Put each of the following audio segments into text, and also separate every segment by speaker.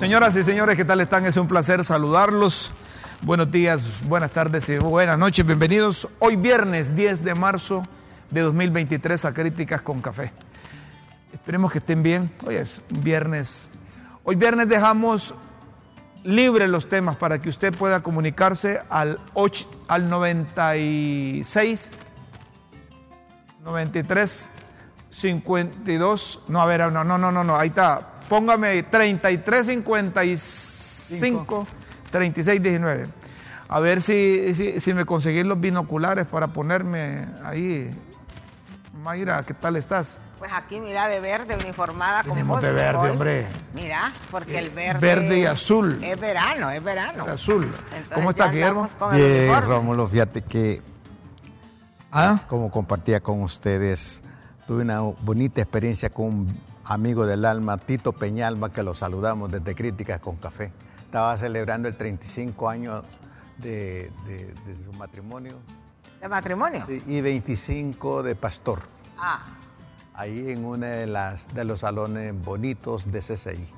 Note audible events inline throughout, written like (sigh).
Speaker 1: Señoras y señores, ¿qué tal están? Es un placer saludarlos. Buenos días, buenas tardes y buenas noches. Bienvenidos hoy viernes 10 de marzo de 2023 a Críticas con Café. Esperemos que estén bien. Hoy es viernes. Hoy viernes dejamos libres los temas para que usted pueda comunicarse al, 8, al 96 93 52. No, a ver, no, no, no, no, no, ahí está. Póngame 33 55 36 19. A ver si, si, si me conseguí los binoculares para ponerme ahí. Mayra, ¿qué tal estás?
Speaker 2: Pues aquí, mira, de verde, uniformada como vos.
Speaker 1: de verde,
Speaker 2: hoy.
Speaker 1: hombre.
Speaker 2: Mira, porque el verde...
Speaker 1: Verde y azul.
Speaker 2: Es verano, es verano.
Speaker 1: Azul.
Speaker 2: Entonces
Speaker 1: ¿Cómo
Speaker 2: ya
Speaker 1: está, Guillermo?
Speaker 2: el
Speaker 3: Bien. Rómulo, fíjate que
Speaker 1: ¿Ah?
Speaker 3: como compartía con ustedes, tuve una bonita experiencia con un amigo del alma, Tito Peñalba, que lo saludamos desde Críticas con Café. Estaba celebrando el 35 años de, de- de su matrimonio
Speaker 2: ¿De matrimonio?
Speaker 3: sí, y 25 de pastor,
Speaker 2: Ah,
Speaker 3: ahí en uno de, las, de los salones bonitos de CCI.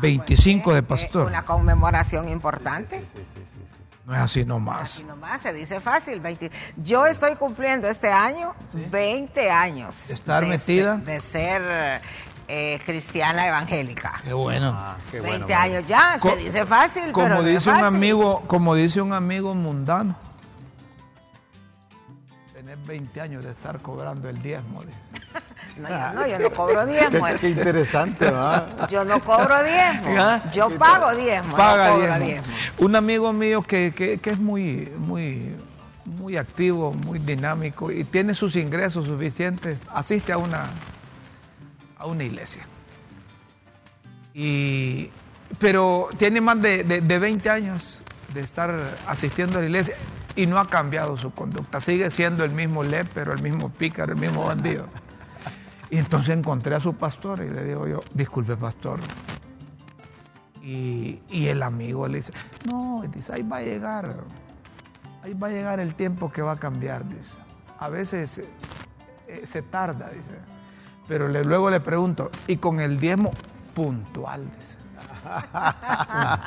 Speaker 1: 25 de
Speaker 2: eh,
Speaker 1: pastor.
Speaker 2: Una conmemoración importante.
Speaker 3: Sí, sí, sí, sí, sí.
Speaker 1: No es así nomás.
Speaker 2: Así nomás, se dice fácil. 20. Yo estoy cumpliendo este año 20 años.
Speaker 1: ¿De estar
Speaker 2: de
Speaker 1: metida?
Speaker 2: ser- de ser eh, cristiana evangélica.
Speaker 1: Qué bueno.
Speaker 3: Ah, qué
Speaker 2: 20
Speaker 3: bueno,
Speaker 2: años ya,
Speaker 1: Co-
Speaker 2: se dice fácil,
Speaker 1: como
Speaker 2: pero no es
Speaker 1: dice un amigo, como dice un amigo mundano. Tener 20 años de estar cobrando el diezmo. dice. (laughs)
Speaker 2: No, yo no, yo no cobro diezmo.
Speaker 3: Qué, (laughs) qué interesante, ¿verdad?
Speaker 2: Yo no cobro diezmo.
Speaker 1: ¿Ah?
Speaker 2: Yo pago diezmo,
Speaker 1: Paga
Speaker 2: no cobro
Speaker 1: diezmo.
Speaker 2: diezmo.
Speaker 1: Un amigo mío que, que- que es muy, muy, muy activo, muy dinámico y tiene sus ingresos suficientes, asiste a una, a una iglesia. Y, pero tiene más de, de- de 20 años de estar asistiendo a la iglesia y no ha cambiado su conducta. Sigue siendo el mismo lépero, el mismo pícaro, el mismo bandido. Y entonces encontré a su pastor y le digo yo, disculpe pastor. Y, y el amigo le dice, no, dice, ahí va a llegar, ahí va a llegar el tiempo que va a cambiar, dice. A veces eh, se tarda, dice. Pero le- luego le pregunto, y con el diezmo puntual, dice.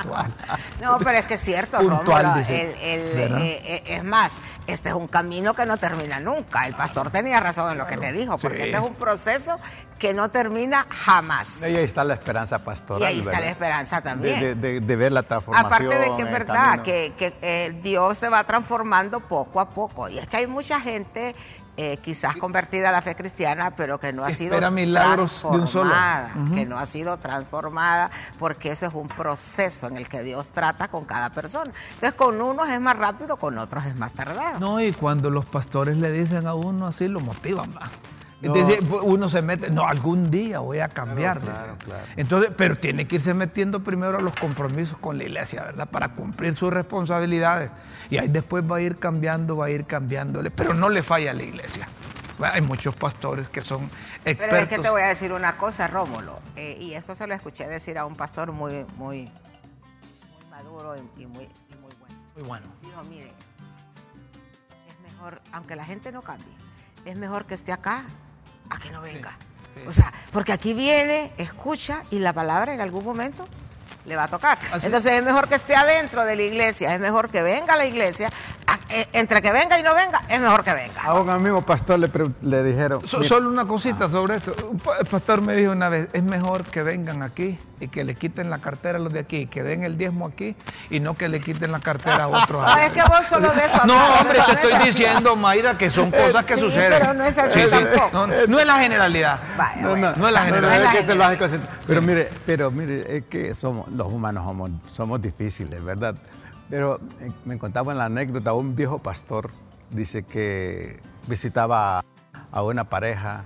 Speaker 1: puntual.
Speaker 2: No, pero es que es cierto,
Speaker 1: Puntual,
Speaker 2: Rómulo,
Speaker 1: dice.
Speaker 2: el- el,
Speaker 1: ¿Verdad?
Speaker 2: eh, eh, es más, este es un camino que no termina nunca. El pastor tenía razón en lo que te dijo, porque
Speaker 1: Sí.
Speaker 2: este es un proceso que no termina jamás.
Speaker 3: Y ahí está la esperanza pastoral.
Speaker 2: Y ahí está
Speaker 3: ¿verdad?
Speaker 2: la esperanza también.
Speaker 3: de- de- de ver la transformación.
Speaker 2: Aparte de que es verdad que, eh, Dios se va transformando poco a poco. Y es que hay mucha gente eh, quizás convertida a la fe cristiana, pero que no ha sido
Speaker 1: milagros de un solo.
Speaker 2: transformada,
Speaker 1: Ujú.
Speaker 2: que no ha sido transformada, porque ese es un proceso en el que Dios trata con cada persona. Entonces, con unos es más rápido, con otros es más tardado.
Speaker 1: No, y cuando los pastores le dicen a uno así, lo motivan más.
Speaker 3: No.
Speaker 1: Entonces uno se mete, no, algún día voy a cambiar,
Speaker 3: Claro, claro, claro.
Speaker 1: Entonces, pero tiene que irse metiendo primero a los compromisos con la iglesia, ¿verdad? Para cumplir sus responsabilidades. Y ahí después va a ir cambiando, va a ir cambiándole, pero no le falla a la iglesia. Hay muchos pastores que son expertos.
Speaker 2: Pero es que te voy a decir una cosa, Rómulo, eh, y esto se lo escuché decir a un pastor muy, muy, muy maduro y, y muy, y muy bueno.
Speaker 1: Muy bueno.
Speaker 2: Dijo, mire, es mejor, aunque la gente no cambie, es mejor que esté acá a que no venga.
Speaker 1: sí.
Speaker 2: O sea, porque aquí viene, escucha y la palabra en algún momento le va a tocar.
Speaker 1: Así-
Speaker 2: Entonces es mejor que esté adentro de la iglesia, es mejor que venga a la iglesia. a- eh, entre que venga y no venga, es mejor que venga.
Speaker 3: A un amigo pastor le, le dijeron.
Speaker 1: So-
Speaker 3: "Mira,
Speaker 1: solo una cosita sobre esto. El pastor me dijo una vez, es mejor que vengan aquí y que le quiten la cartera a los de aquí, que den el diezmo aquí y no que le quiten la cartera a otros. (laughs)
Speaker 2: No, es que vos solo de eso
Speaker 1: No, hombre, te estoy diciendo, Mayra, que son (laughs) cosas que
Speaker 2: Sí,
Speaker 1: suceden.
Speaker 2: pero no es así tampoco.
Speaker 1: No, no es la generalidad.
Speaker 2: Vaya,
Speaker 3: No,
Speaker 2: bueno,
Speaker 3: no,
Speaker 1: no es la generalidad.
Speaker 3: Pero mire, pero mire, es que somos, los humanos somos, difíciles, ¿verdad? Pero eh, me contaba en la anécdota, un viejo pastor dice que visitaba a una pareja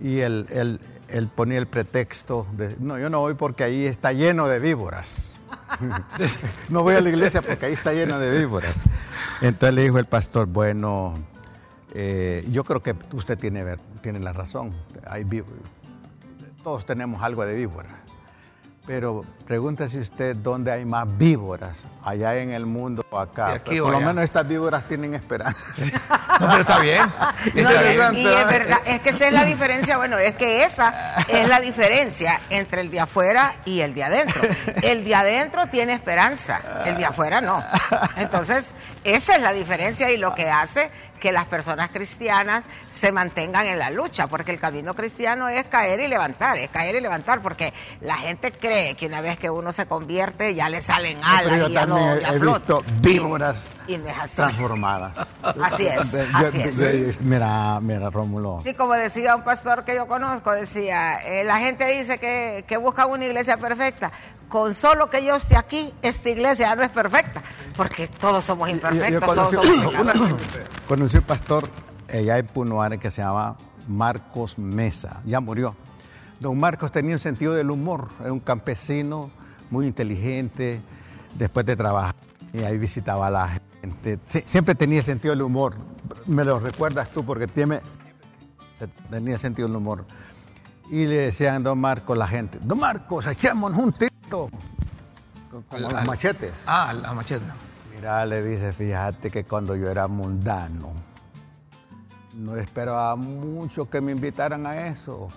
Speaker 3: y él, él, él ponía el pretexto de, no, yo no voy porque ahí está lleno de víboras. (laughs) no voy a la iglesia porque ahí está lleno de víboras. Entonces le dijo el pastor, bueno, eh, yo creo que usted tiene, tiene la razón. Hay todos tenemos algo de víbora. Pero pregúntese usted dónde hay más víboras, allá en el mundo o acá. por lo menos estas víboras tienen esperanza. (laughs)
Speaker 1: no, pero está bien. (laughs)
Speaker 2: y es verdad, es que esa es la diferencia, bueno, es que esa es la diferencia entre el de afuera y el de adentro. El de adentro tiene esperanza, el de afuera no. Entonces, esa es la diferencia y lo que hace que las personas cristianas se mantengan en la lucha, porque el camino cristiano es caer y levantar, es caer y levantar, porque la gente cree que una vez que uno se convierte ya le salen alas y ya no ya
Speaker 3: he visto víboras
Speaker 2: y
Speaker 3: transformadas.
Speaker 2: Así es, así es.
Speaker 3: mira, mira, Rómulo.
Speaker 2: Sí, como decía un pastor que yo conozco, decía, eh, la gente dice que, que busca una iglesia perfecta, con solo que yo esté aquí, esta iglesia ya no es perfecta, porque todos somos imperfectos, todos somos
Speaker 3: Conocí (coughs) un pastor allá en Punoare que se llama Marcos Mesa, ya murió. Don Marcos tenía un sentido del humor, era un campesino muy inteligente, después de trabajar, y ahí visitaba a la gente. Siempre tenía sentido del humor, me lo recuerdas tú porque tiene, tenía sentido del humor. Y le decían a don Marcos la gente, don Marcos, echémonos un tiro. Con las machetes.
Speaker 1: Ah, las machetes.
Speaker 3: Mira, le dice, fíjate que cuando yo era mundano, no esperaba mucho que me invitaran a eso.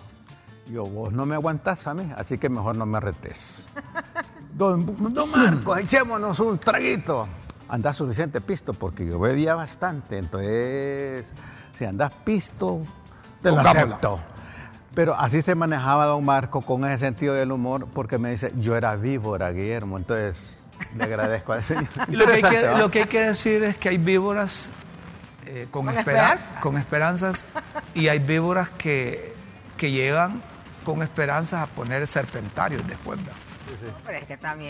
Speaker 3: Yo, vos no me aguantás a mí, así que mejor no me retes. (laughs) don, don Marcos, echémonos un traguito. Andás suficiente pisto, porque yo bebía bastante, entonces, si andas pisto, te lo acepto. Pero así se manejaba don Marco con ese sentido del humor, porque me dice, yo era víbora, Guillermo, entonces le agradezco al señor.
Speaker 1: Y lo, que hay que, lo que hay que decir es que hay víboras eh, con, ¿Con, con esperanzas y hay víboras que, que llegan con esperanzas a poner serpentarios después. ¿verdad?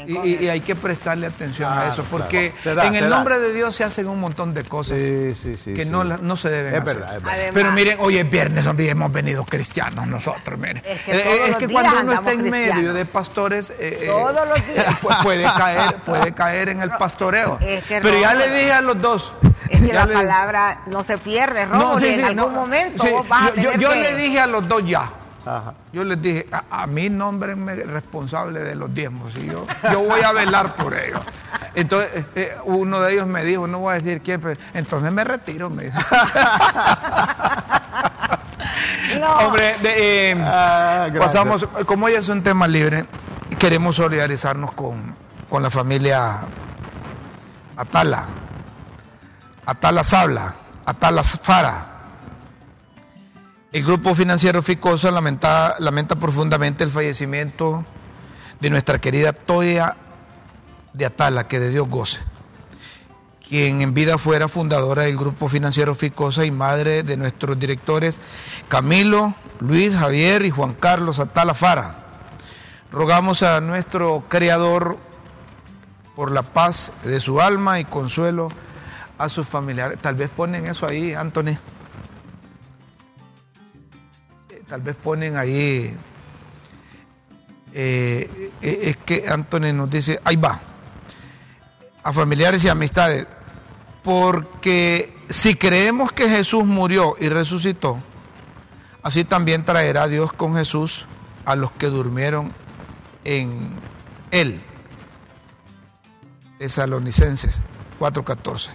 Speaker 1: Y, hay que prestarle atención a eso, porque en el nombre de Dios se hacen un montón de cosas que no, no se deben hacer. Pero miren, hoy es viernes, hemos venido cristianos nosotros, miren. Es que, eh, cuando uno está en medio de pastores, eh, eh, Todos los (laughs) días. Pues puede caer, puede caer en el pastoreo. Pero ya le dije a los dos.
Speaker 2: Es que la palabra no se pierde, Robo, en algún momento
Speaker 1: yo le dije a los dos ya. Yo les dije, a, mí nómbrenme responsable de los diezmos y yo, yo voy a velar por ellos. Entonces eh, eh, uno de ellos me dijo, no voy a decir quién, pero entonces me retiro. Me (laughs) Hombre, eh, ah, pasamos, como hoy es un tema libre, queremos solidarizarnos con, con la familia Atala, Atala Sabla, Atala Fara el Grupo Financiero Ficosa lamenta, profundamente el fallecimiento de nuestra querida Toya de Atala, que de Dios goce, quien en vida fuera fundadora del Grupo Financiero Ficosa y madre de nuestros directores Camilo, Luis, Javier y Juan Carlos Atala Fara. Rogamos a nuestro Creador por la paz de su alma y consuelo a sus familiares. Tal vez ponen eso ahí, Anthony. Tal vez ponen ahí, eh, eh, es que Antonio nos dice, ahí va, a familiares y amistades, porque si creemos que Jesús murió y resucitó, así también traerá Dios con Jesús a los que durmieron en Él. Tesalonicenses 4:14.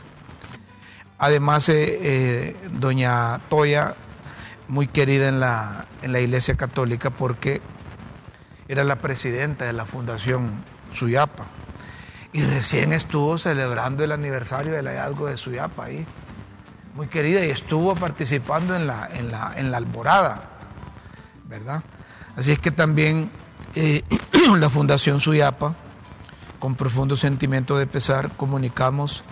Speaker 1: Además, eh, doña Toya muy querida en la, en la Iglesia Católica porque era la presidenta de la Fundación Suyapa. Y recién estuvo celebrando el aniversario del hallazgo de Suyapa ahí. Muy querida y estuvo participando en la, en la, en la alborada, ¿verdad? Así es que también eh, (clears throat) la Fundación Suyapa, con profundo sentimiento de pesar, comunicamos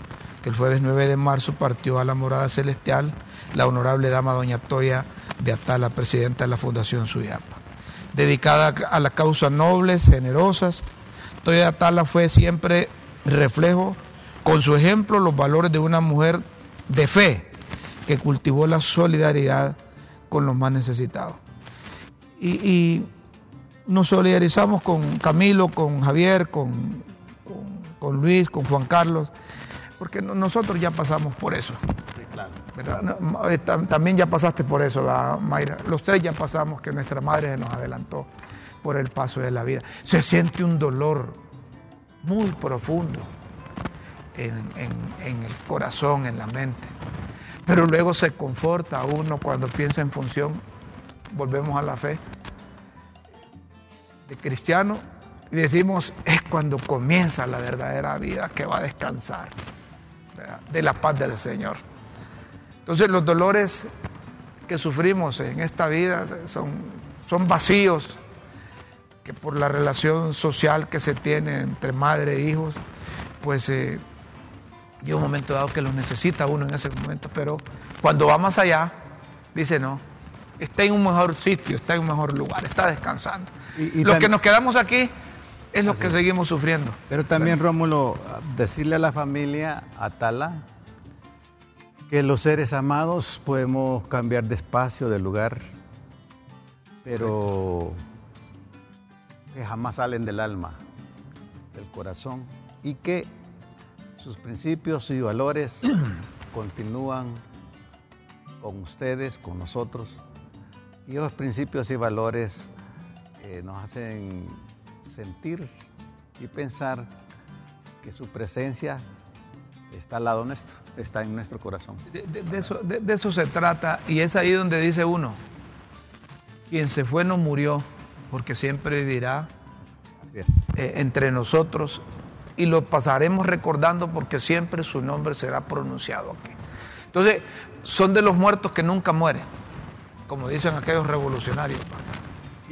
Speaker 1: que el jueves 9 de marzo partió a la morada celestial la honorable dama doña Toya de Atala, presidenta de la Fundación Suyapa. Dedicada a las causas nobles, generosas, Toya Atala fue siempre reflejo con su ejemplo los valores de una mujer de fe que cultivó la solidaridad con los más necesitados. Y, nos solidarizamos con Camilo, con Javier, con, Luis, con Juan Carlos, porque nosotros ya pasamos por eso. Eh, también ya pasaste por eso, Mayra. Los tres ya pasamos que nuestra madre nos adelantó por el paso de la vida. Se siente un dolor muy profundo en, el corazón, en la mente. Pero luego se conforta uno cuando piensa en función, volvemos a la fe de cristiano y decimos, es cuando comienza la verdadera vida que va a descansar de la paz del Señor. Entonces los dolores que sufrimos en esta vida son, son vacíos que por la relación social que se tiene entre madre e hijos, pues eh, llega un momento dado que los necesita uno en ese momento, pero cuando va más allá, dice no, está en un mejor sitio, está en un mejor lugar, está descansando. Y, Los que nos quedamos aquí es lo que seguimos sufriendo.
Speaker 3: Pero también, Rómulo, decirle a la familia Atala que los seres amados podemos cambiar de espacio, de lugar, pero que jamás salen del alma, del corazón, y que sus principios y valores (clears throat) continúan con ustedes, con nosotros, y esos principios y valores eh, nos hacen sentir y pensar que su presencia está al lado nuestro, está en nuestro corazón.
Speaker 1: De, eso, de, eso, se trata y es ahí donde dice uno, quien se fue no murió, porque siempre vivirá eh, entre nosotros y lo pasaremos recordando porque siempre su nombre será pronunciado aquí. Entonces, son de los muertos que nunca mueren, como dicen aquellos revolucionarios.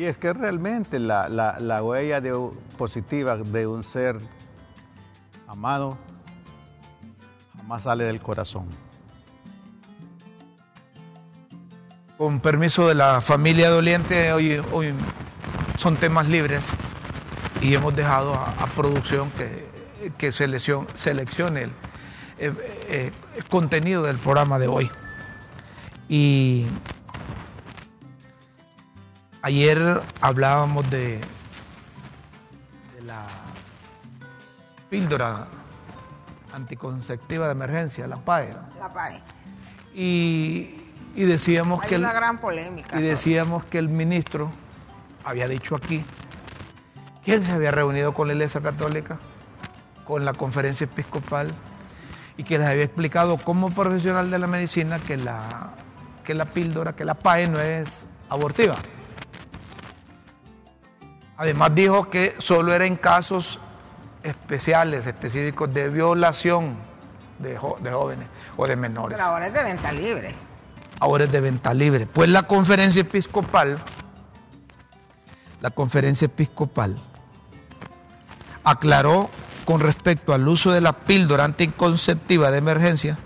Speaker 3: Y es que realmente la, la huella positiva de un ser amado jamás sale del corazón.
Speaker 1: Con permiso de la familia doliente, hoy, son temas libres y hemos dejado a, producción que, que seleccione el, el, contenido del programa de hoy. Y ayer hablábamos de, de la píldora anticonceptiva de emergencia, la PAE.
Speaker 2: La PAE.
Speaker 1: Y, y decíamos que...
Speaker 2: una gran polémica.
Speaker 1: Y decíamos que el ministro había dicho aquí que él se había reunido con la Iglesia Católica, con la conferencia episcopal, y que les había explicado como profesional de la medicina que la, que la píldora, que la PAE no es abortiva. Además dijo que solo era en casos especiales, específicos de violación de, de jóvenes o de menores.
Speaker 2: Pero ahora es de venta libre.
Speaker 1: Ahora es de venta libre. Pues la conferencia episcopal la conferencia episcopal aclaró con respecto al uso de la píldora anticonceptiva de emergencia,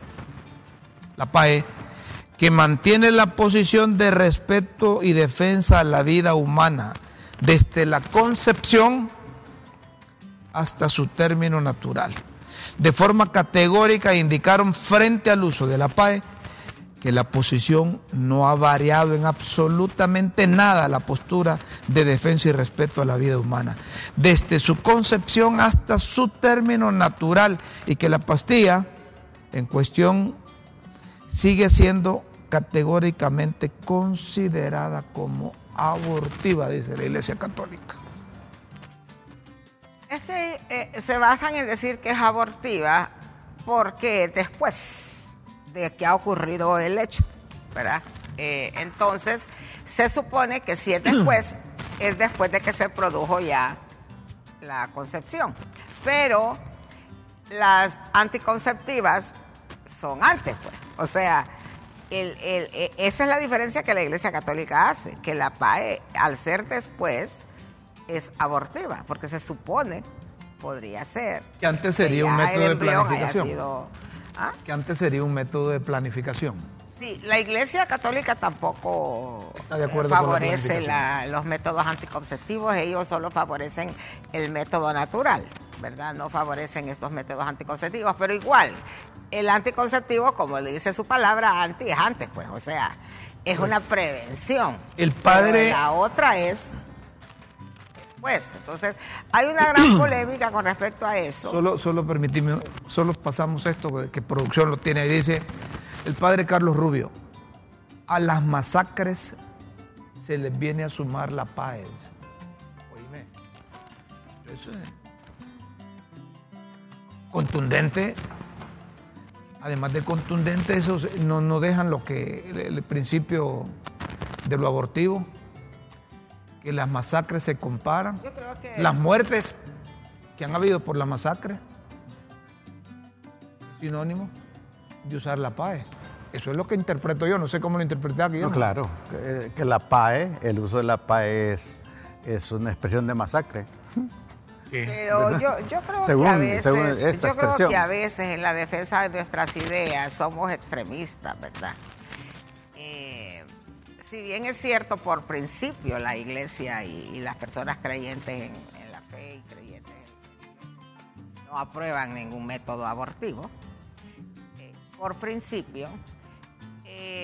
Speaker 1: la PAE, que mantiene la posición de respeto y defensa a la vida humana desde la concepción hasta su término natural. De forma categórica indicaron frente al uso de la PAE que la posición no ha variado en absolutamente nada la postura de defensa y respeto a la vida humana, desde su concepción hasta su término natural, y que la pastilla en cuestión sigue siendo categóricamente considerada como abortiva, dice la Iglesia Católica.
Speaker 2: Es que eh, se basan en decir que es abortiva porque después de que ha ocurrido el hecho, ¿verdad? Eh, entonces, se supone que si es (clears throat) después, es después de que se produjo ya la concepción. Pero las anticonceptivas son antes, pues. O sea, e, esa es la diferencia que la Iglesia Católica hace, que la PAE, al ser después, es abortiva, porque se supone, podría ser.
Speaker 1: Que antes sería un método de planificación. ¿Ah? Que antes sería un método de planificación.
Speaker 2: Sí, la Iglesia Católica tampoco favorece los métodos anticonceptivos, ellos solo favorecen el método natural. ¿verdad? No favorecen estos métodos anticonceptivos, pero igual, el anticonceptivo, como dice su palabra, anti es antes, pues, o sea, es una prevención.
Speaker 1: El padre...
Speaker 2: la otra es después. Entonces, hay una gran (clears throat) polémica con respecto a eso.
Speaker 1: Solo, solo permitime, solo pasamos esto, que producción lo tiene, dice el padre Carlos Rubio, a las masacres se les viene a sumar la paz. Oíme, eso es contundente. Además de contundente, eso no, no dejan lo que el, principio de lo abortivo, que las masacres se comparan, las muertes que han habido por la masacre, sinónimo de usar la PAE. Eso es lo que interpreto yo, no sé cómo lo interpreté aquí.
Speaker 3: No, claro, que, la PAE, el uso de la PAE es, es una expresión de masacre.
Speaker 2: Pero yo, yo, creo que a veces, yo creo que a veces en la defensa de nuestras ideas somos extremistas, ¿verdad? Eh, si bien es cierto por principio la iglesia y, las personas creyentes en, la fe y creyentes no aprueban ningún método abortivo, eh, por principio eh,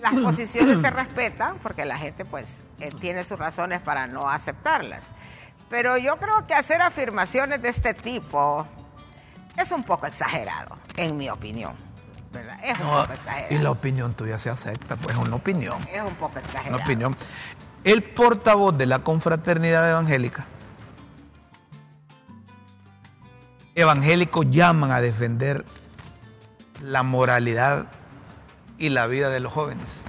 Speaker 2: Las (clears throat) posiciones se respetan porque la gente pues eh, tiene sus razones para no aceptarlas. Pero yo creo que hacer afirmaciones de este tipo es un poco exagerado, en mi opinión. ¿verdad? Es un poco exagerado.
Speaker 1: Y la opinión tuya se acepta, pues es una opinión.
Speaker 2: Es un poco exagerado.
Speaker 1: Una opinión. El portavoz de la confraternidad evangélica, evangélicos llaman a defender la moralidad y la vida de los jóvenes.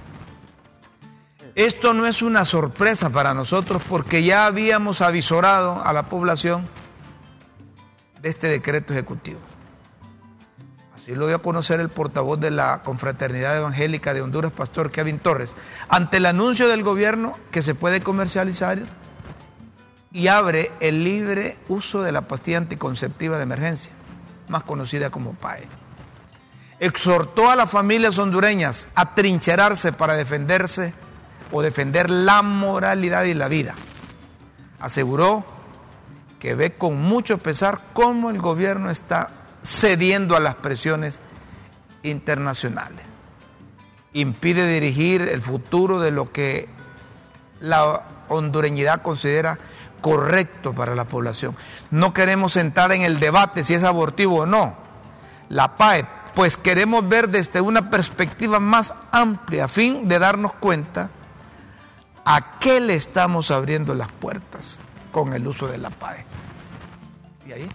Speaker 1: Esto no es una sorpresa para nosotros porque ya habíamos avisorado a la población de este decreto ejecutivo. Así lo dio a conocer el portavoz de la Confraternidad Evangélica de Honduras, Pastor Kevin Torres, ante el anuncio del gobierno que se puede comercializar y abre el libre uso de la pastilla anticonceptiva de emergencia, más conocida como PAE exhortó a las familias hondureñas a trincherarse para defenderse o defender la moralidad y la vida. Aseguró que ve con mucho pesar cómo el gobierno está cediendo a las presiones internacionales. Impide dirigir el futuro de lo que la hondureñidad considera correcto para la población. No queremos entrar en el debate si es abortivo o no. La PAE pues queremos ver desde una perspectiva más amplia, a fin de darnos cuenta a qué le estamos abriendo las puertas con el uso de la PAE. ¿Y ahí?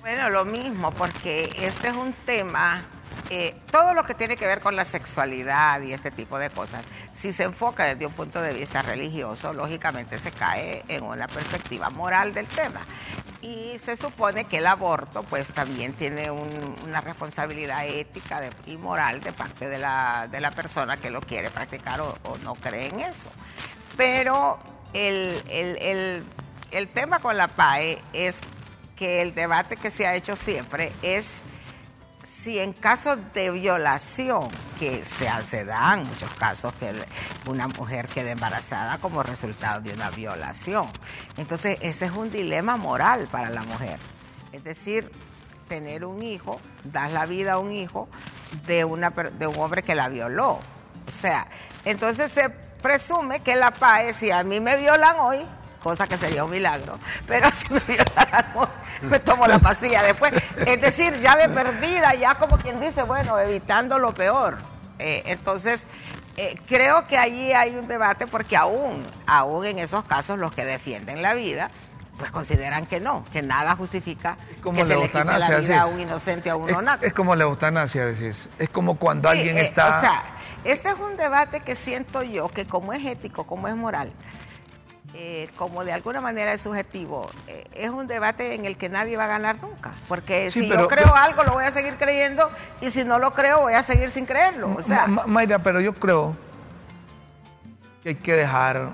Speaker 2: Bueno, lo mismo, porque este es un tema todo lo que tiene que ver con la sexualidad y este tipo de cosas, si se enfoca desde un punto de vista religioso, lógicamente se cae en una perspectiva moral del tema. Y se supone que el aborto pues también tiene una responsabilidad ética y moral de parte de la, persona que lo quiere practicar o, no cree en eso. Pero el, el tema con la PAE es que el debate que se ha hecho siempre es si en caso de violación, que se, se dan muchos casos que una mujer queda embarazada como resultado de una violación. Entonces, ese es un dilema moral para la mujer. Es decir, tener un hijo, dar la vida a un hijo de, una, de un hombre que la violó. O sea, entonces se presume que la PAE, si a mí me violan hoy, cosa que sería un milagro. Pero (laughs) si me me tomo la pastilla después. Es decir, ya de perdida, ya como quien dice, bueno, evitando lo peor. Eh, entonces, eh, creo que allí hay un debate porque aún, aún en esos casos los que defienden la vida, pues consideran que no, que nada justifica que se le quite la vida a un inocente a uno
Speaker 1: es, Es como la eutanasia, decís. Es como cuando alguien eh, está...
Speaker 2: O sea, este es un debate que siento yo que como es ético, como es moral, eh, como de alguna manera es subjetivo, eh, es un debate en el que nadie va a ganar nunca. Porque si yo creo algo, lo voy a seguir creyendo, y si no lo creo, voy a seguir sin creerlo. O sea,
Speaker 1: Mayra, pero yo creo que hay que dejar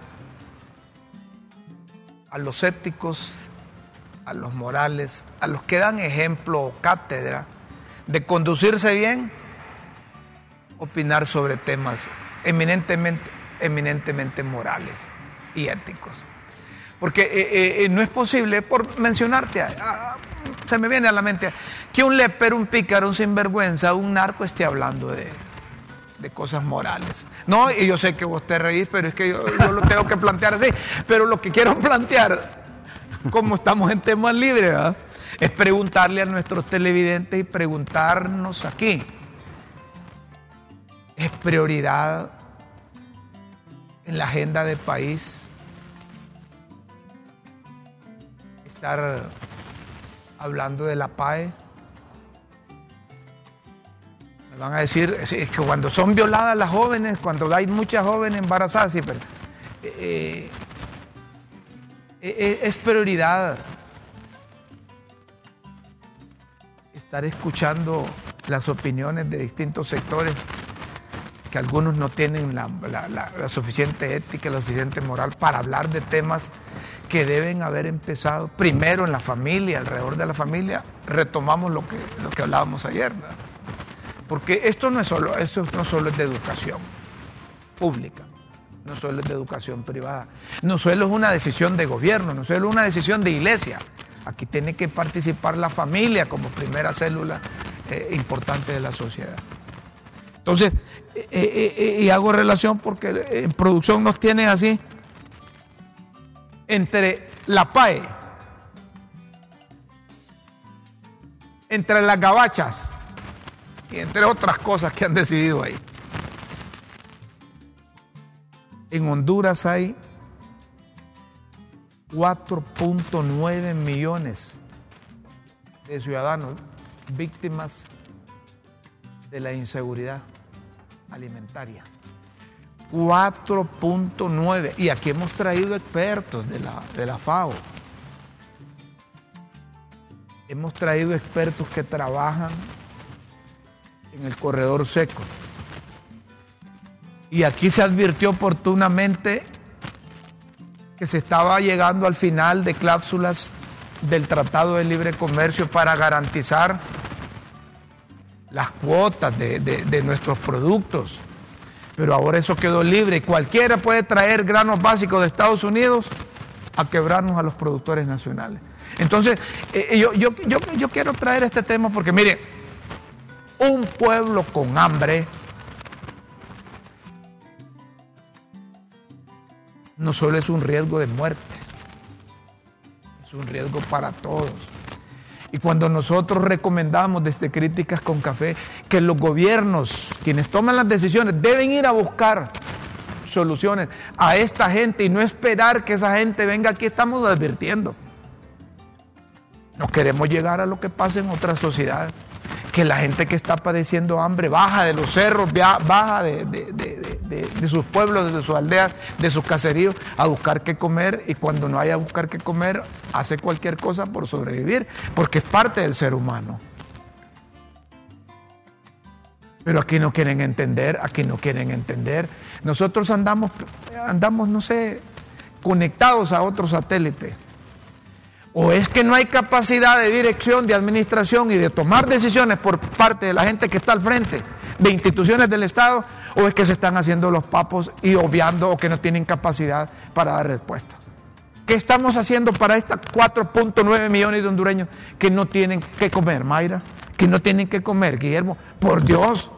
Speaker 1: a los éticos, a los morales, a los que dan ejemplo o cátedra de conducirse bien, opinar sobre temas eminentemente, eminentemente morales y éticos. Porque eh, eh, eh, no es posible, por mencionarte, se me viene a la mente, que un lepero, un pícaro, un sinvergüenza, un narco esté hablando de, cosas morales. No, y yo sé que vos te reís, pero es que yo, lo tengo que plantear así. Pero lo que quiero plantear, como estamos en temas libres, es preguntarle a nuestros televidentes y preguntarnos aquí. ¿Es prioridad en la agenda del país estar hablando de la PAE. Me van a decir, es que cuando son violadas las jóvenes, cuando hay muchas jóvenes embarazadas, eh, eh, eh, es prioridad estar escuchando las opiniones de distintos sectores que algunos no tienen la, suficiente ética, la suficiente moral para hablar de temas que deben haber empezado primero en la familia, alrededor de la familia. Retomamos lo que, lo que hablábamos ayer, porque esto no, es solo, esto no solo es de educación pública, no solo es de educación privada, no solo es una decisión de gobierno, no solo es una decisión de iglesia. Aquí tiene que participar la familia como primera célula eh, importante de la sociedad. Entonces, eh, eh, eh, y hago relación porque en producción nos tienen así, entre la PAE, entre las gabachas y entre otras cosas que han decidido ahí. En Honduras hay 4.9 millones de ciudadanos víctimas de la inseguridad alimentaria. 4.9. Y aquí hemos traído expertos de la, de la FAO. Hemos traído expertos que trabajan en el corredor seco. Y aquí se advirtió oportunamente que se estaba llegando al final de cláusulas del Tratado de Libre Comercio para garantizar las cuotas de, nuestros productos. Pero ahora eso quedó libre. Cualquiera puede traer granos básicos de Estados Unidos a quebrarnos a los productores nacionales. Entonces, eh, eh, yo, yo, yo, quiero traer este tema porque, mire, un pueblo con hambre no solo es un riesgo de muerte, es un riesgo para todos. Y cuando nosotros recomendamos desde Críticas con Café que los gobiernos, quienes toman las decisiones, deben ir a buscar soluciones a esta gente y no esperar que esa gente venga aquí, estamos advirtiendo. No queremos llegar a lo que pasa en otras sociedades que la gente que está padeciendo hambre baja de los cerros, baja de, sus pueblos, de sus aldeas, de sus caseríos, a buscar qué comer y cuando no haya a buscar qué comer, hace cualquier cosa por sobrevivir, porque es parte del ser humano. Pero aquí no quieren entender, aquí no quieren entender. Nosotros andamos, andamos, no sé, conectados a otro satélite o es que no hay capacidad de dirección, de administración y de tomar decisiones por parte de la gente que está al frente de instituciones del Estado, o es que se están haciendo los papos y obviando o que no tienen capacidad para dar respuesta. ¿Qué estamos haciendo para estas 4.9 millones de hondureños que no tienen que comer, Mayra? Que no tienen que comer, Guillermo. Por Dios.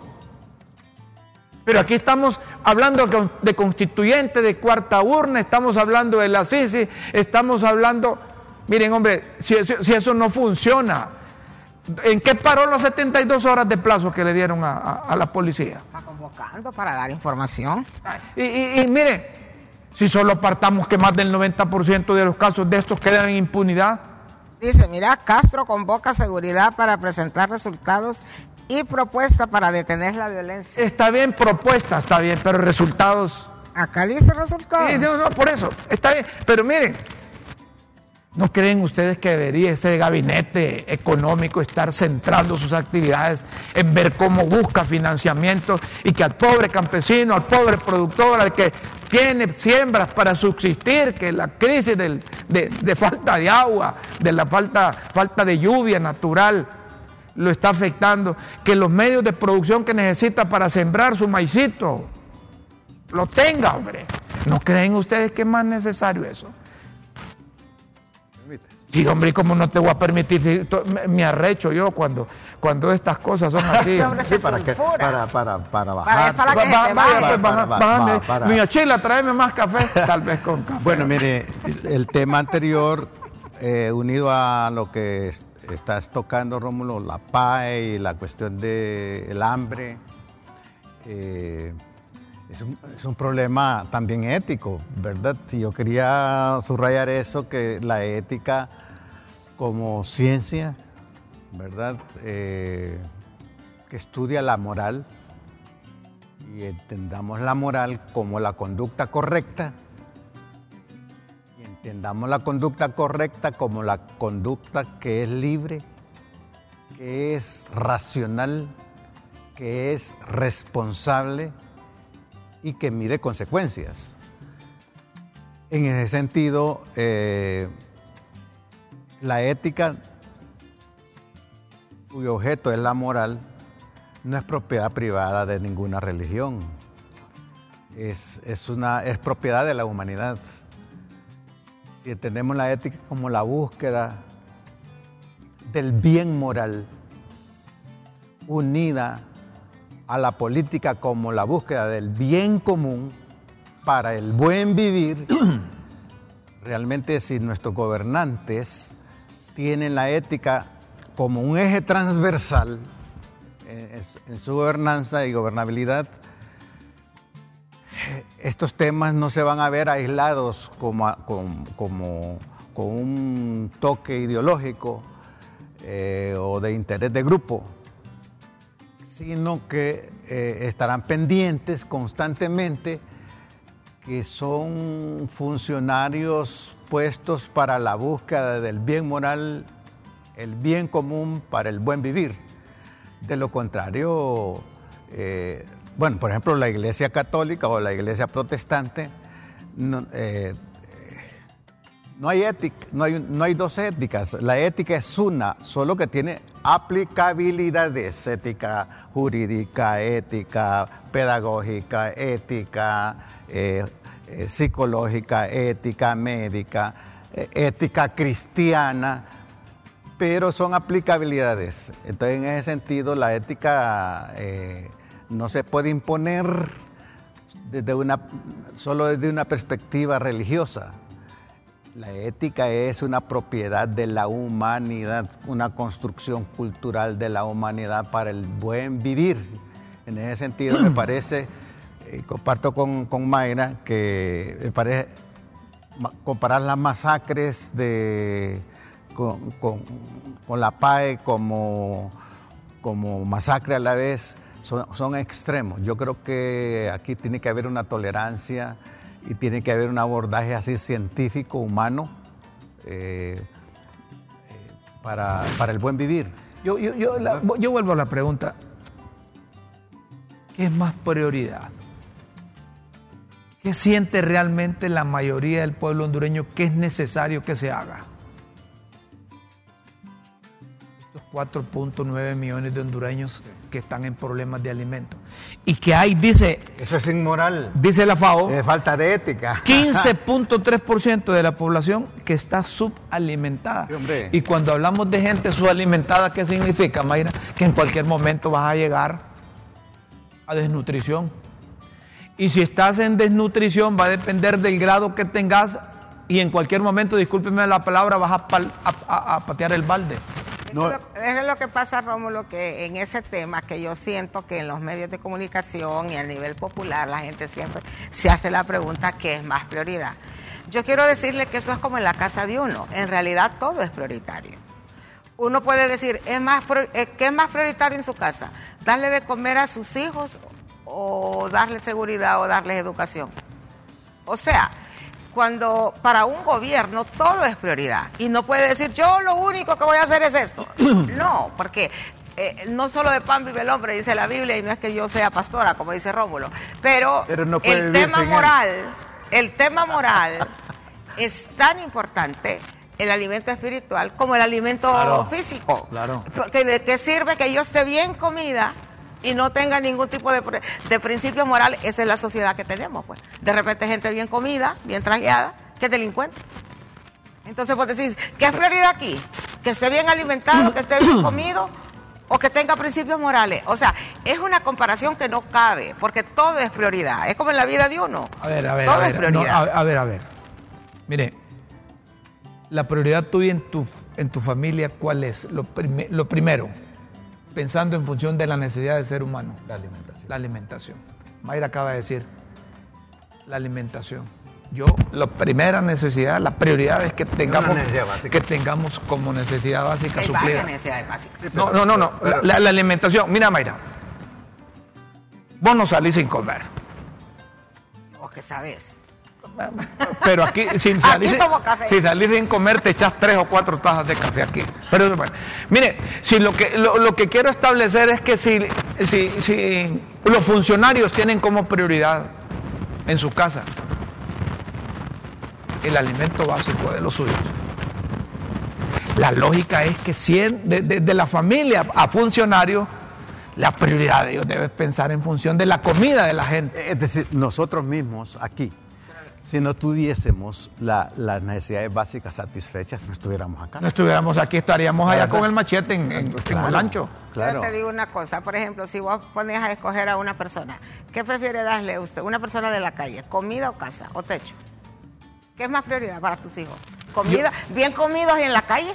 Speaker 1: Pero aquí estamos hablando de constituyente, de cuarta urna, estamos hablando de la CICI, estamos hablando Miren, hombre, si, eso no funciona, ¿en qué paró las 72 horas de plazo que le dieron a, la policía?
Speaker 2: Está convocando para dar información.
Speaker 1: Y, y, mire, si solo apartamos que más del 90% de los casos de estos quedan en impunidad.
Speaker 2: Dice, mira, Castro convoca seguridad para presentar resultados y propuestas para detener la violencia.
Speaker 1: Está bien, propuesta, está bien, pero resultados
Speaker 2: Acá dice resultado.
Speaker 1: Sí, no, no, por eso, está bien. Pero miren, ¿no creen ustedes que debería ese gabinete económico estar centrando sus actividades en ver cómo busca financiamiento y que al pobre campesino, al pobre productor, al que tiene siembras para subsistir, que la crisis de, de, falta de agua, de la falta, falta de lluvia natural, lo está afectando, que los medios de producción que necesita para sembrar su maicito, lo tenga, hombre. ¿No creen ustedes que es más necesario eso? Sí, hombre, ¿y cómo no te voy a permitir? Si me arrecho yo cuando, cuando estas cosas son así. (laughs)
Speaker 3: sí, para, que, para, para, para
Speaker 2: bajar. Para, para que
Speaker 1: baja, para, Mira, Chila, tráeme más café, tal vez con café.
Speaker 3: Bueno, mire, el tema anterior, eh, unido a lo que estás tocando, Rómulo, la PAE y la cuestión del hambre, eh, es un, problema también ético, ¿verdad? Si yo quería subrayar eso, que la ética como ciencia, ¿verdad? Eh, que estudia la moral y entendamos la moral como la conducta correcta y entendamos la conducta correcta como la conducta que es libre, que es racional, que es responsable y que mide consecuencias. En ese sentido, eh, la ética, cuyo objeto es la moral, no es propiedad privada de ninguna religión. Es, una, es propiedad de la humanidad. Y entendemos la ética como la búsqueda del bien moral unida a la política como la búsqueda del bien común para el buen vivir, (clears throat) realmente si nuestros gobernantes tienen la ética como un eje transversal en, su gobernanza y gobernabilidad, estos temas no se van a ver aislados como, como, con un toque ideológico eh, o de interés de grupo, sino que eh, estarán pendientes constantemente que son funcionarios puestos para la búsqueda del bien moral, el bien común para el buen vivir. De lo contrario, eh, bueno, por ejemplo, la Iglesia Católica o la Iglesia Protestante no, eh, no hay ética, no hay, no hay dos éticas. La ética es una, solo que tiene aplicabilidades, ética jurídica, ética pedagógica, ética eh, eh, psicológica, ética médica, eh, ética cristiana, pero son aplicabilidades. Entonces, en ese sentido, la ética no se puede imponer desde una, solo desde una perspectiva religiosa la ética es una propiedad de la humanidad, una construcción cultural de la humanidad para el buen vivir. En ese sentido, me (clears throat) parece, eh, comparto con, Mayra, que me parece comparar las masacres de, con, la PAE como, como masacre a la vez son, son extremos. Yo creo que aquí tiene que haber una tolerancia y tiene que haber un abordaje así científico, humano, eh, eh, para, el buen vivir.
Speaker 1: Yo, yo, vuelvo a la pregunta, ¿qué es más prioridad? ¿Qué siente realmente la mayoría del pueblo hondureño que es necesario que se haga? 4.9 millones de hondureños que están en problemas de alimentos. Y que hay, dice...
Speaker 3: Eso es inmoral.
Speaker 1: Dice la FAO...
Speaker 3: Es falta de ética. (laughs)
Speaker 1: 15.3% de la población que está subalimentada. y cuando hablamos de gente subalimentada, ¿qué significa, Mayra? Que en cualquier momento vas a llegar a desnutrición. Y si estás en desnutrición va a depender del grado que tengas y en cualquier momento, discúlpeme la palabra, vas a patear el balde.
Speaker 2: Es lo que pasa, Rómulo, que en ese tema que yo siento que en los medios de comunicación y a nivel popular la gente siempre se hace la pregunta ¿qué es más prioridad? Yo quiero decirle que eso es como en la casa de uno. En realidad todo es prioritario. Uno puede decir, ¿es más, eh, ¿qué es más prioritario en su casa? ¿Darle de comer a sus hijos o darle seguridad o darles educación? O sea, cuando para un gobierno todo es prioridad y no puede decir yo lo único que voy a hacer es esto. (clears throat) no, porque eh, no solo de pan vive el hombre, dice la Biblia, y no es que yo sea pastora, como dice Rómulo, pero, el tema moral, el tema moral (laughs) es tan importante el alimento espiritual como el alimento físico.
Speaker 1: Claro.
Speaker 2: Porque de qué sirve que yo esté bien comida y no tenga ningún tipo de, de principio moral, esa es la sociedad que tenemos, pues. De repente gente bien comida, bien trajeada, que es delincuente. Entonces vos decís, ¿qué es prioridad aquí? Que esté bien alimentado, que esté bien comido o que tenga principios morales. O sea, es una comparación que no cabe, porque todo es prioridad. Es como en la vida de uno.
Speaker 1: A ver, a ver, todo a ver, es prioridad. a, ver, a ver. Mire, la prioridad tuya en tu, en tu familia, ¿cuál es? Lo, lo primero pensando en función de la necesidad del ser humano.
Speaker 3: La alimentación.
Speaker 1: La alimentación. Mayra acaba de decir, la alimentación. Yo, la primera necesidad, la prioridad es que tengamos, que tengamos como necesidad básica
Speaker 2: Hay
Speaker 1: suplida.
Speaker 2: necesidades básicas.
Speaker 1: No, no, no, no. La, alimentación. Mira, Mayra. Vos no salís sin comer.
Speaker 2: Vos que sabes.
Speaker 1: Pero aquí, si salís, si salís sin comer, te echas tres o cuatro tazas de café aquí. Pero bueno, mire, si lo que, lo, que quiero establecer es que si, si, si los funcionarios tienen como prioridad en su casa el alimento básico de los suyos, la lógica es que si de, de, la familia a funcionarios, la prioridad de ellos debe pensar en función de la comida de la gente.
Speaker 3: Es decir, nosotros mismos aquí si no tuviésemos las necesidades básicas satisfechas, no estuviéramos acá.
Speaker 1: No estuviéramos aquí, estaríamos allá con el machete en, el ancho.
Speaker 2: Claro. Yo te digo una cosa, por ejemplo, si vos pones a escoger a una persona, ¿qué prefiere darle a usted? Una persona de la calle, comida o casa o techo. ¿Qué es más prioridad para tus hijos? ¿Comida, bien comidos y en la calle?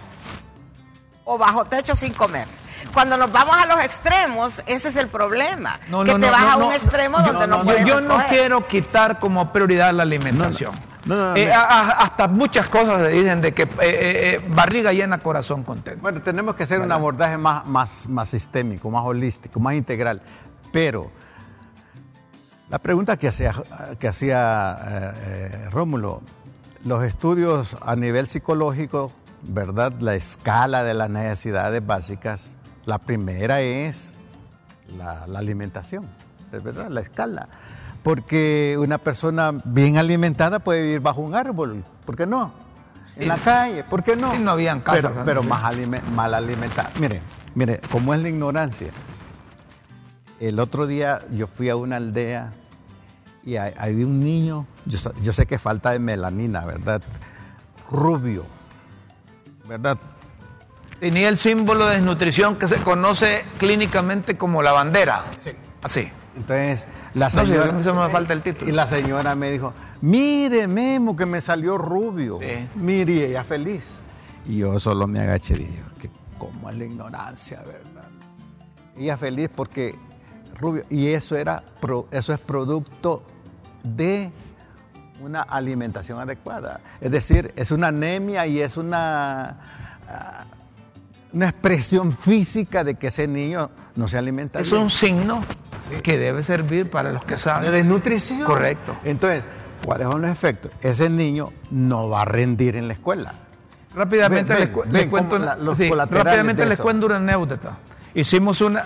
Speaker 2: ¿O bajo techo sin comer? Cuando nos vamos a los extremos, ese es el problema. que te vas a un extremo donde no, puedes
Speaker 1: Yo no quiero quitar como prioridad la alimentación. Eh, hasta muchas cosas se dicen de que eh, eh, barriga llena, corazón contento.
Speaker 3: Bueno, tenemos que hacer un abordaje más, más, más sistémico, más holístico, más integral. Pero la pregunta que hacía, que hacía Rómulo, los estudios a nivel psicológico, ¿verdad? La escala de las necesidades básicas la primera es la, alimentación, es verdad, la escala. Porque una persona bien alimentada puede vivir bajo un árbol, ¿por qué no? En la calle, ¿por qué no?
Speaker 1: no habían casas.
Speaker 3: Pero, más mal alimentada. Mire, mire, ¿cómo es la ignorancia? El otro día yo fui a una aldea y había un niño, yo, yo sé que falta de melanina, ¿verdad? Rubio, ¿verdad?
Speaker 1: Tenía el símbolo de desnutrición que se conoce clínicamente como la bandera. Sí. Así.
Speaker 3: Entonces, la señora.
Speaker 1: No, me falta el título.
Speaker 3: Y la señora me dijo: Mire, Memo, que me salió rubio. Sí. Mire, ella feliz. Y yo solo me agaché y dije: que ¿Cómo es la ignorancia, verdad? Ella feliz porque rubio. Y eso, era, eso es producto de una alimentación adecuada. Es decir, es una anemia y es una ah, una expresión física de que ese niño no se alimenta
Speaker 1: es un signo que debe servir para los que saben.
Speaker 3: De desnutrición.
Speaker 1: Correcto.
Speaker 3: Entonces, ¿cuáles son los efectos? Ese niño no va a rendir en la escuela.
Speaker 1: Rápidamente les, cuento rápidamente les cuento una anécdota. Hicimos una,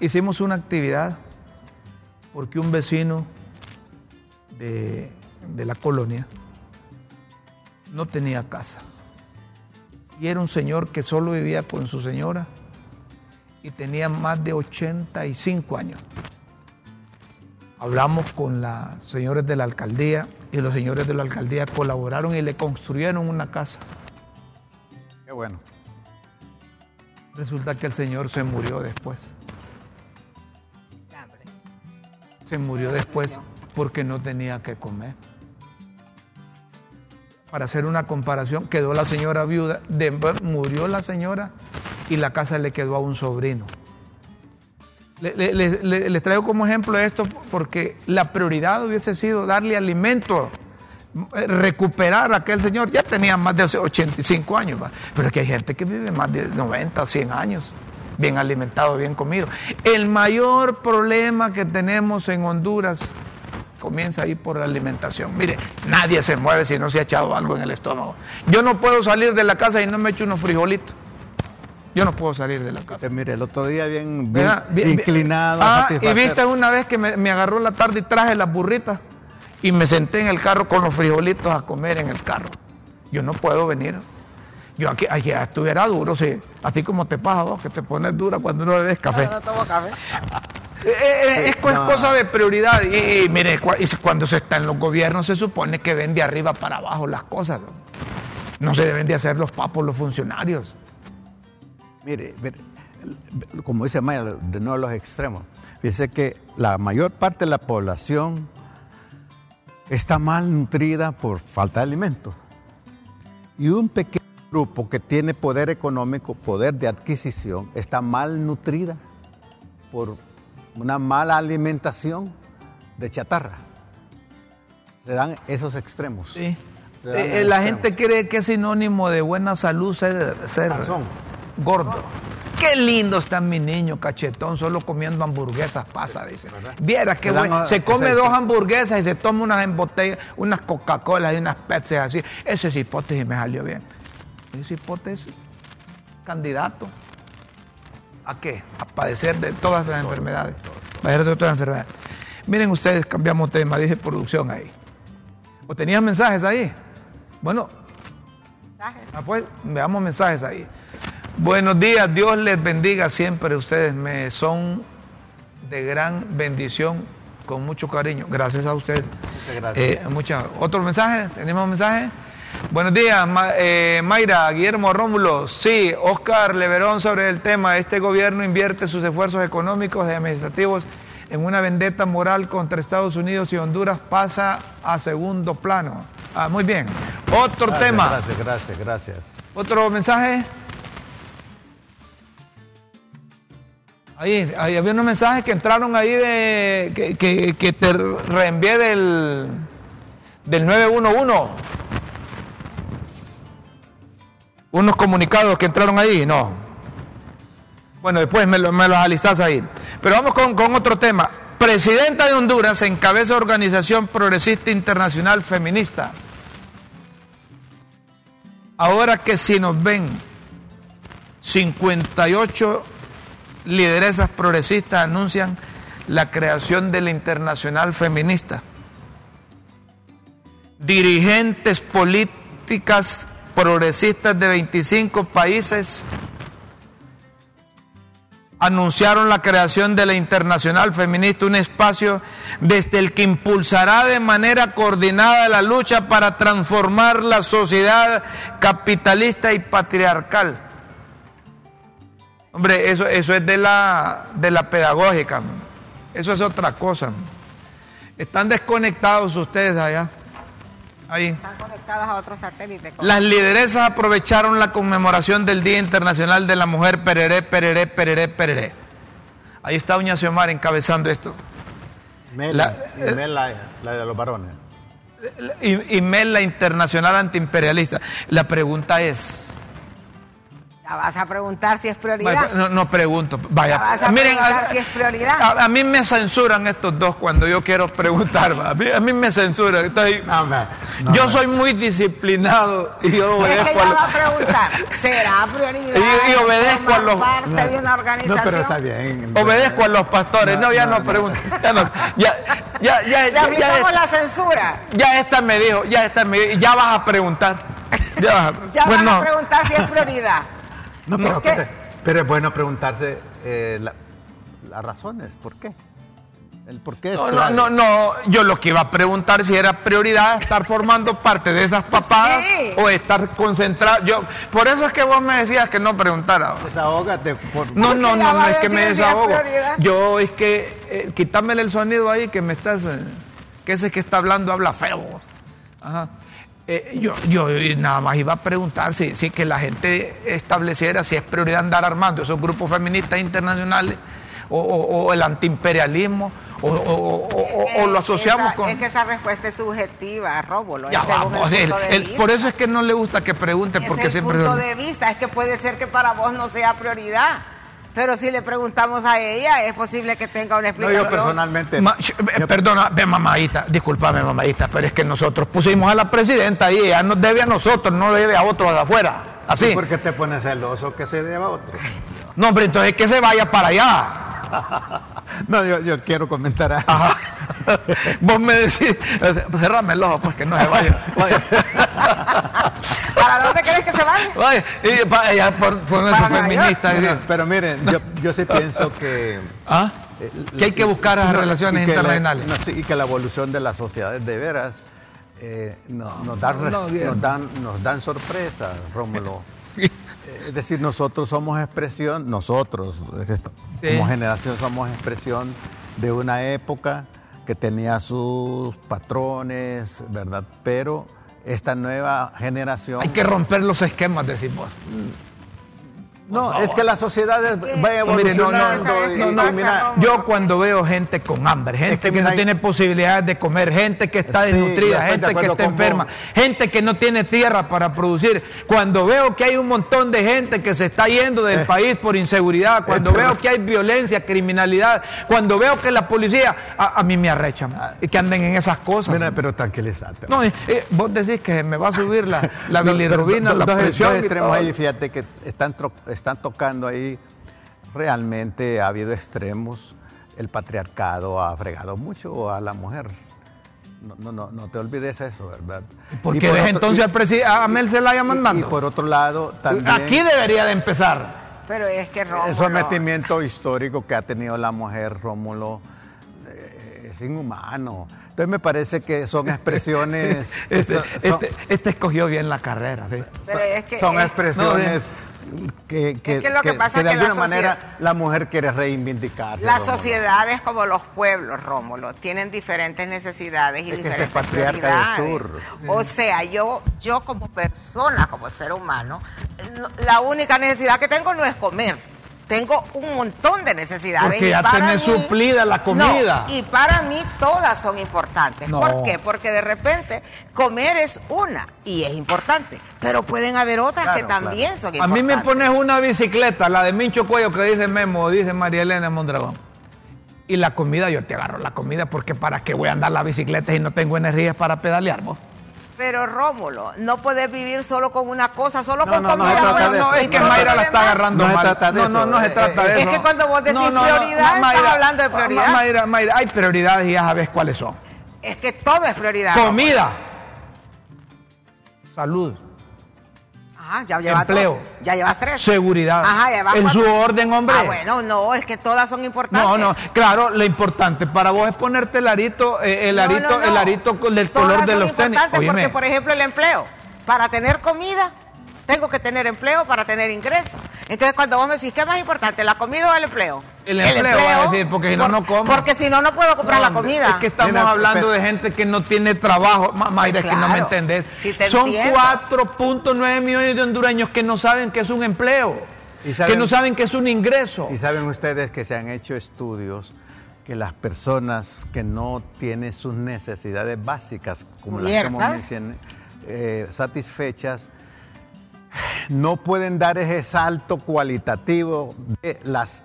Speaker 1: hicimos una actividad porque un vecino de, de la colonia no tenía casa y era un señor que solo vivía con su señora y tenía más de 85 años. Hablamos con los señores de la alcaldía y los señores de la alcaldía colaboraron y le construyeron una casa.
Speaker 3: Qué bueno.
Speaker 1: Resulta que el señor se murió después. Se murió después porque no tenía que comer para hacer una comparación, quedó la señora viuda, murió la señora y la casa le quedó a un sobrino. les traigo como ejemplo esto porque la prioridad hubiese sido darle alimento, recuperar a aquel señor. Ya tenía más de 85 años, pero es que hay gente que vive más de 90, 100 años, bien alimentado, bien comido. El mayor problema que tenemos en Honduras comienza ahí por la alimentación. Mire, nadie se mueve si no se ha echado algo en el estómago. Yo no puedo salir de la casa y no me echo unos frijolitos. Yo no puedo salir de la casa.
Speaker 3: Eh, mire, el otro día bien, inclinado.
Speaker 1: Ah, y viste una vez que me, me, agarró la tarde y traje las burritas y me senté en el carro con los frijolitos a comer en el carro. Yo no puedo venir. Yo aquí, estuviera duro, sí. Así como te pasa vos, que te pones dura cuando no bebes café. No, no tomo café. Eh, eh, es, cosa de prioridad. Y, mire, cuando se está en los gobiernos se supone que ven de arriba para abajo las cosas. No se deben de hacer los papos los funcionarios.
Speaker 3: Mire, como dice Maya, de nuevo los extremos. Dice que la mayor parte de la población está mal nutrida por falta de alimentos. Y un pequeño grupo que tiene poder económico, poder de adquisición, está mal nutrida por una mala alimentación de chatarra. Se dan esos extremos.
Speaker 1: Sí. Eh, la gente cree que es sinónimo de buena salud ser, ser gordo. Qué lindo está mi niño cachetón, solo comiendo hamburguesas pasa, dice. Viera que bueno. Se come dos hamburguesas y se toma unas en botella, unas Coca-Cola y unas Pepsi así. Esa es hipótesis me salió bien. Esa hipótesis, candidato. ¿A qué? A padecer de todas las enfermedades. Padecer de todas las enfermedades. Miren ustedes, cambiamos tema, dice producción ahí. ¿O tenían mensajes ahí? Bueno, mensajes. Ah, pues, veamos mensajes ahí. Buenos días, Dios les bendiga siempre. Ustedes me son de gran bendición, con mucho cariño. Gracias a ustedes. Muchas gracias. Eh, ¿Otro mensaje? ¿Tenemos mensaje? Buenos días, eh, Mayra, Guillermo Rómulo. Sí, Oscar Leverón sobre el tema. Este gobierno invierte sus esfuerzos económicos y administrativos en una vendetta moral contra Estados Unidos y Honduras pasa a segundo plano. Ah, muy bien. Otro tema.
Speaker 3: Gracias, gracias, gracias.
Speaker 1: ¿Otro mensaje? Ahí, había unos mensajes que entraron ahí de que, te reenvié del, del 911. Unos comunicados que entraron ahí, no. Bueno, después me, los alistás ahí. Pero vamos con, con otro tema. Presidenta de Honduras encabeza Organización Progresista Internacional Feminista. Ahora que si nos ven 58 lideresas progresistas anuncian la creación de la Internacional Feminista. Dirigentes políticas progresistas de 25 países anunciaron la creación de la Internacional Feminista, un espacio desde el que impulsará de manera coordinada la lucha para transformar la sociedad capitalista y patriarcal Hombre, eso, eso es de la, de la pedagógica. Eso es otra cosa. Están desconectados ustedes allá. Ahí. Están conectados a otros satélites. Las lideresas aprovecharon la conmemoración del Día Internacional de la Mujer Pereré, Pereré, Pereré, Pereré. Ahí está Doña Xiomara encabezando esto.
Speaker 3: la, la, de los varones.
Speaker 1: Y, y Mel, la internacional antiimperialista. La pregunta es,
Speaker 2: vas a preguntar si es prioridad.
Speaker 1: no, no, pregunto. Vaya.
Speaker 2: vas a Miren, preguntar si es prioridad.
Speaker 1: A, mí me censuran estos dos cuando yo quiero preguntar. A mí, me censuran. yo soy muy disciplinado y yo
Speaker 2: obedezco. Es que a, va a preguntar, (laughs) ¿será prioridad?
Speaker 1: Y, obedezco a los.
Speaker 2: parte de una organización.
Speaker 3: pero está bien.
Speaker 1: Obedezco a los pastores. No, ya no pregunto. Ya no. Ya, ya, ya,
Speaker 2: Le aplicamos la censura.
Speaker 1: Ya esta me dijo, ya esta me dijo, ya vas a preguntar.
Speaker 2: Ya vas a, ya vas a preguntar si es prioridad. (laughs)
Speaker 3: No, pero, es, bueno preguntarse eh, las razones, ¿por qué? El por qué
Speaker 1: no, no, no, no, yo lo que iba a preguntar si era prioridad estar formando parte de esas (laughs) papadas o estar concentrado. Yo, por eso es que vos me decías que no preguntara.
Speaker 3: Desahógate.
Speaker 1: Por... No, no, no, no, es que me desahogo. yo es que, eh, el sonido ahí que me estás, eh, que ese que está hablando habla feo. Ajá. Eh, yo, yo nada más iba a preguntar si, si, que la gente estableciera si es prioridad andar armando esos grupos feministas internacionales o, el antiimperialismo o, lo asociamos con...
Speaker 2: Es que esa respuesta es subjetiva, Rómulo.
Speaker 1: Ya vamos, por eso es que no le gusta que pregunte porque
Speaker 2: es
Speaker 1: siempre...
Speaker 2: punto de vista, es que puede ser que para vos no sea prioridad. Pero si le preguntamos a ella, es posible que tenga una
Speaker 3: No,
Speaker 2: explicación.
Speaker 3: yo personalmente.
Speaker 1: Ma- sh- perdona, ve, mamadita, discúlpame, mamadita, pero es que nosotros pusimos a la presidenta y ella nos debe a nosotros, no debe a otros de afuera. Así.
Speaker 3: ¿Por qué te pones celoso que se deba a otro?
Speaker 1: No, hombre, entonces que se vaya para allá.
Speaker 3: No, yo, yo quiero comentar algo.
Speaker 1: Ajá. Vos me decís, cerrame el ojo, pues que no se vaya. Vaya, (laughs)
Speaker 2: ¿Para dónde querés que se. (laughs)
Speaker 1: Y para allá por, por
Speaker 2: Nueva
Speaker 1: feministas.
Speaker 3: Pero, miren, yo, yo sí pienso que. (laughs)
Speaker 1: ¿Ah?
Speaker 3: eh,
Speaker 1: Que hay que buscar
Speaker 3: no,
Speaker 1: relaciones internacionales.
Speaker 3: no, sí, y que la evolución de las sociedades de veras eh, no- nos, dan,
Speaker 1: no,
Speaker 3: nos, dan, nos dan sorpresas, Rómulo. (laughs) Eh, Es decir, nosotros somos expresión, nosotros
Speaker 1: Sí.
Speaker 3: como generación somos expresión de una época que tenía sus patrones, ¿verdad? Pero esta nueva generación...
Speaker 1: Hay que romper los esquemas, decimos.
Speaker 3: No, es que la sociedad es- va
Speaker 1: Mire, no, no,
Speaker 3: evolucionando.
Speaker 2: ¿sabes
Speaker 3: y-
Speaker 2: qué
Speaker 3: y
Speaker 2: pasa,
Speaker 3: mira,
Speaker 2: Rómulo?
Speaker 1: Yo cuando veo gente con hambre, gente
Speaker 3: que
Speaker 1: no
Speaker 3: hay-
Speaker 1: tiene posibilidades de comer, gente que está
Speaker 3: Sí,
Speaker 1: desnutrida,
Speaker 3: de
Speaker 1: gente que está enferma,
Speaker 3: vos.
Speaker 1: gente que no tiene tierra para producir, cuando veo que hay un montón de gente que se está yendo del
Speaker 3: Eh.
Speaker 1: país por inseguridad, cuando veo que hay violencia, criminalidad, cuando veo que la policía, a, a mí me arrechan y que anden en esas cosas.
Speaker 3: mira, pero tranquilízate.
Speaker 1: No, eh, eh, vos decís que me va a subir la, la (laughs)
Speaker 3: No,
Speaker 1: bilirrubina, la
Speaker 3: dos- dos
Speaker 1: presión. y
Speaker 3: extremos
Speaker 1: todo.
Speaker 3: ahí, fíjate que están, tro- están tocando ahí. Realmente ha habido extremos. El patriarcado ha fregado mucho a la mujer. No, no, no, no te olvides eso, ¿verdad?
Speaker 1: Porque
Speaker 3: Y por otro-
Speaker 1: entonces
Speaker 3: y-
Speaker 1: al presi- a Mel Zelaya mandando.
Speaker 3: Y por otro lado, también
Speaker 1: Aquí debería de empezar.
Speaker 2: Pero es que Rómulo...
Speaker 3: el sometimiento histórico que ha tenido la mujer, Rómulo, eh, es inhumano. Entonces me parece que son (laughs) expresiones...
Speaker 1: Este,
Speaker 3: son-
Speaker 1: este- este escogió bien la carrera. ¿sí?
Speaker 2: Pero es que
Speaker 3: son
Speaker 2: es-
Speaker 3: expresiones que, que-
Speaker 2: Es que lo que
Speaker 3: que-
Speaker 2: pasa
Speaker 3: que de
Speaker 2: que la
Speaker 3: alguna manera
Speaker 2: sociedad-
Speaker 3: la mujer quiere reivindicarse.
Speaker 2: Las
Speaker 3: Rómulo.
Speaker 2: sociedades como los pueblos, Rómulo, tienen diferentes necesidades y
Speaker 3: Es este
Speaker 2: diferentes
Speaker 3: es patriarca del
Speaker 2: prioridades.
Speaker 3: sur.
Speaker 2: O sea, yo, yo como persona, como ser humano, no- la única necesidad que tengo no es comer. Tengo un montón de necesidades.
Speaker 1: Porque ya
Speaker 2: para
Speaker 1: tenés
Speaker 2: mí-
Speaker 1: suplida la comida.
Speaker 2: No, y para mí todas son importantes.
Speaker 1: No.
Speaker 2: ¿Por qué? Porque de repente comer es una y es importante, pero pueden haber otras
Speaker 3: Claro,
Speaker 2: que también son
Speaker 1: A
Speaker 2: importantes.
Speaker 1: mí me pones una bicicleta, la de Mincho Cuello que dice Memo, dice María Elena Mondragón. Y la comida, yo te agarro la comida porque para qué voy a andar la bicicleta y no tengo energías para pedalear, vos.
Speaker 2: Pero Rómulo, no puedes vivir solo con una cosa, solo
Speaker 3: No,
Speaker 2: con
Speaker 3: no, no
Speaker 2: comida.
Speaker 3: se trata
Speaker 2: pues,
Speaker 3: de
Speaker 1: no,
Speaker 3: eso.
Speaker 1: es que Mayra la está agarrando
Speaker 3: No se
Speaker 1: mal.
Speaker 3: trata de
Speaker 1: no,
Speaker 3: eso.
Speaker 1: no, no se
Speaker 3: Eh,
Speaker 1: trata
Speaker 3: eh,
Speaker 1: de
Speaker 2: es
Speaker 1: eso.
Speaker 2: que cuando vos decís prioridad, estás hablando de
Speaker 1: Ma-
Speaker 2: prioridad.
Speaker 1: Mayra, Mayra, hay prioridades y ya sabes cuáles son.
Speaker 2: Es que todo es prioridad.
Speaker 1: Comida, salud,
Speaker 2: Ajá, ya llevas
Speaker 1: Empleo.
Speaker 2: dos. Ya llevas tres.
Speaker 1: seguridad.
Speaker 2: Ajá, ya vas
Speaker 1: en
Speaker 2: cuatro.
Speaker 1: su orden, hombre.
Speaker 2: Ah, bueno, no, es que todas son importantes.
Speaker 1: No, no, claro, lo importante para vos es ponerte el arito, eh, el
Speaker 2: No,
Speaker 1: arito,
Speaker 2: no, no.
Speaker 1: el arito con- del
Speaker 2: Todas
Speaker 1: color de
Speaker 2: son
Speaker 1: los tenis. Óyeme,
Speaker 2: Porque, por ejemplo, el empleo. Para tener comida, tengo que tener empleo para tener ingresos. Entonces, cuando vos me decís, ¿qué es más importante, la comida o el empleo?
Speaker 1: El empleo, decir, porque si no, no como.
Speaker 2: Porque si no, no puedo comprar la comida.
Speaker 1: Es que estamos
Speaker 3: Mira,
Speaker 1: hablando de gente que no tiene trabajo. Ma- Mayra, es que no me entendés.
Speaker 2: te
Speaker 1: Son
Speaker 2: entiendo.
Speaker 1: 4.9 millones de hondureños que no saben qué es un empleo.
Speaker 3: Y saben-
Speaker 1: que no saben qué es un ingreso.
Speaker 3: Y saben ustedes que se han hecho estudios que las personas que no tienen sus necesidades básicas, como las que mencioné, eh, satisfechas, no pueden dar ese salto cualitativo de las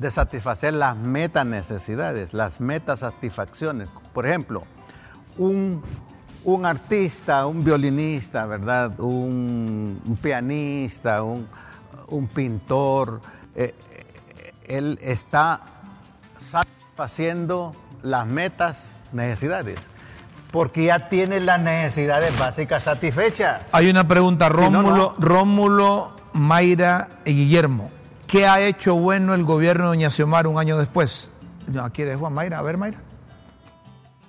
Speaker 3: de satisfacer las meta necesidades, las metasatisfacciones. Por ejemplo, un, un artista, un violinista, ¿verdad? Un, un pianista, un, un pintor, eh, eh, él está satisfaciendo las metas, necesidades, porque ya tiene las necesidades básicas satisfechas.
Speaker 1: Hay una pregunta,
Speaker 3: no,
Speaker 1: Rómulo,
Speaker 3: no.
Speaker 1: Rómulo, Mayra y Guillermo. ¿Qué ha hecho bueno el gobierno de Doña Xiomara un año después? Aquí dejo a Mayra. A ver, Mayra.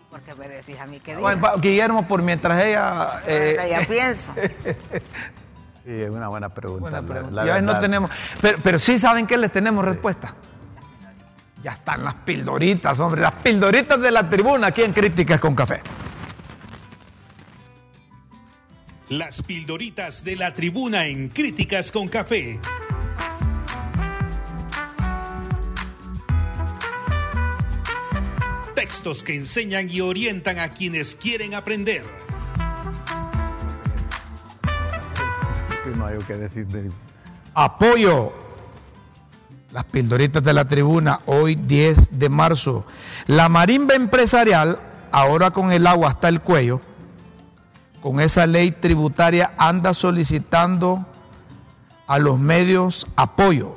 Speaker 2: Porque me decís a mí que.
Speaker 1: Bueno, Guillermo, por mientras ella... eh,
Speaker 2: ya pienso. (laughs)
Speaker 3: Sí, es una buena pregunta.
Speaker 1: Buena pregunta.
Speaker 3: la
Speaker 1: Ya ves, no tenemos, pero, pero sí saben que les tenemos respuesta. Ya están las pildoritas, hombre, las pildoritas de la tribuna aquí en Críticas con Café.
Speaker 4: Las pildoritas de la tribuna en Críticas con Café. Textos que enseñan y orientan a quienes quieren aprender.
Speaker 3: No hay que decir de-
Speaker 1: Apoyo Las pildoritas de la tribuna, hoy 10 de marzo. La marimba empresarial, ahora con el agua hasta el cuello, con esa ley tributaria anda solicitando a los medios apoyo.